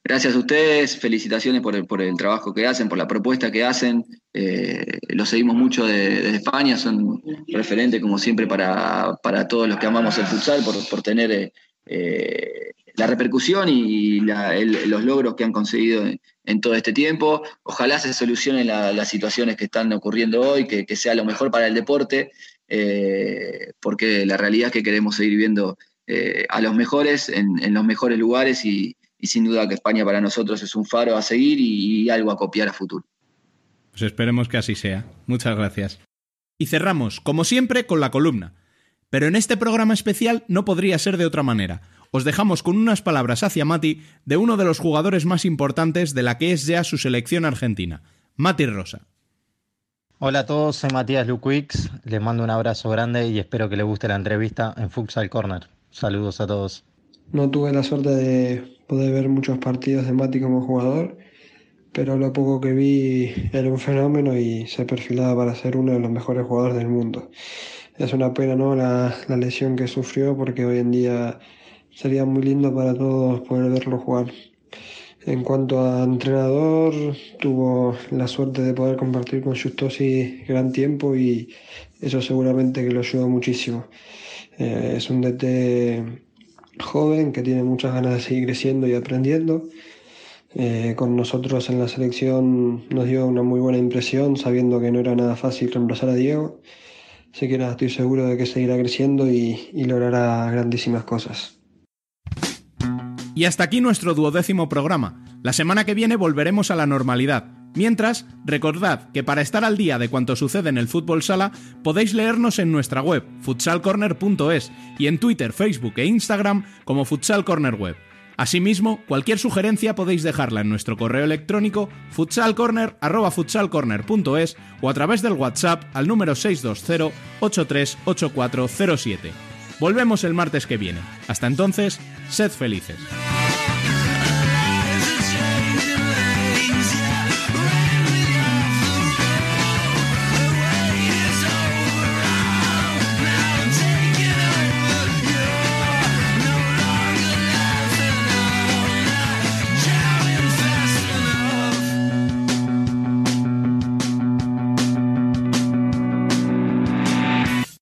Gracias a ustedes, felicitaciones por el, por el trabajo que hacen, por la propuesta que hacen. Eh, los seguimos mucho de- desde España, son referentes como siempre para, para todos los que amamos el futsal, por, por tener eh, eh, la repercusión y los logros que han conseguido en, todo este tiempo. Ojalá se solucionen la- las situaciones que están ocurriendo hoy, que, sea lo mejor para el deporte, eh, porque la realidad es que queremos seguir viendo eh, a los mejores en, los mejores lugares y, y sin duda que España para nosotros es un faro a seguir y, y algo a copiar a futuro. Pues esperemos que así sea. Muchas gracias. Y cerramos, como siempre, con la columna. Pero en este programa especial no podría ser de otra manera. Os dejamos con unas palabras hacia Mati de uno de los jugadores más importantes de la que es ya su selección argentina, Mati Rosa. Hola a todos, soy Matías Luquix, les mando un abrazo grande y espero que les guste la entrevista en Futsal Corner. Saludos a todos. No tuve la suerte de poder ver muchos partidos de Mati como jugador, pero lo poco que vi era un fenómeno y se perfilaba para ser uno de los mejores jugadores del mundo. Es una pena, ¿no? La, la lesión que sufrió porque hoy en día sería muy lindo para todos poder verlo jugar. En cuanto a entrenador, tuvo la suerte de poder compartir con Justosi gran tiempo y eso seguramente que lo ayudó muchísimo. Eh, es un DT joven que tiene muchas ganas de seguir creciendo y aprendiendo. Eh, con nosotros en la selección nos dio una muy buena impresión, sabiendo que no era nada fácil reemplazar a Diego. Así que nada, estoy seguro de que seguirá creciendo y, y logrará grandísimas cosas. Y hasta aquí nuestro duodécimo programa. La semana que viene volveremos a la normalidad. Mientras, recordad que para estar al día de cuanto sucede en el fútbol sala, podéis leernos en nuestra web, futsalcorner.es, y en Twitter, Facebook e Instagram como Futsal Corner Web. Asimismo, cualquier sugerencia podéis dejarla en nuestro correo electrónico futsalcorner@futsalcorner.es o a través del WhatsApp al número 620 838407. Volvemos el martes que viene. Hasta entonces, sed felices.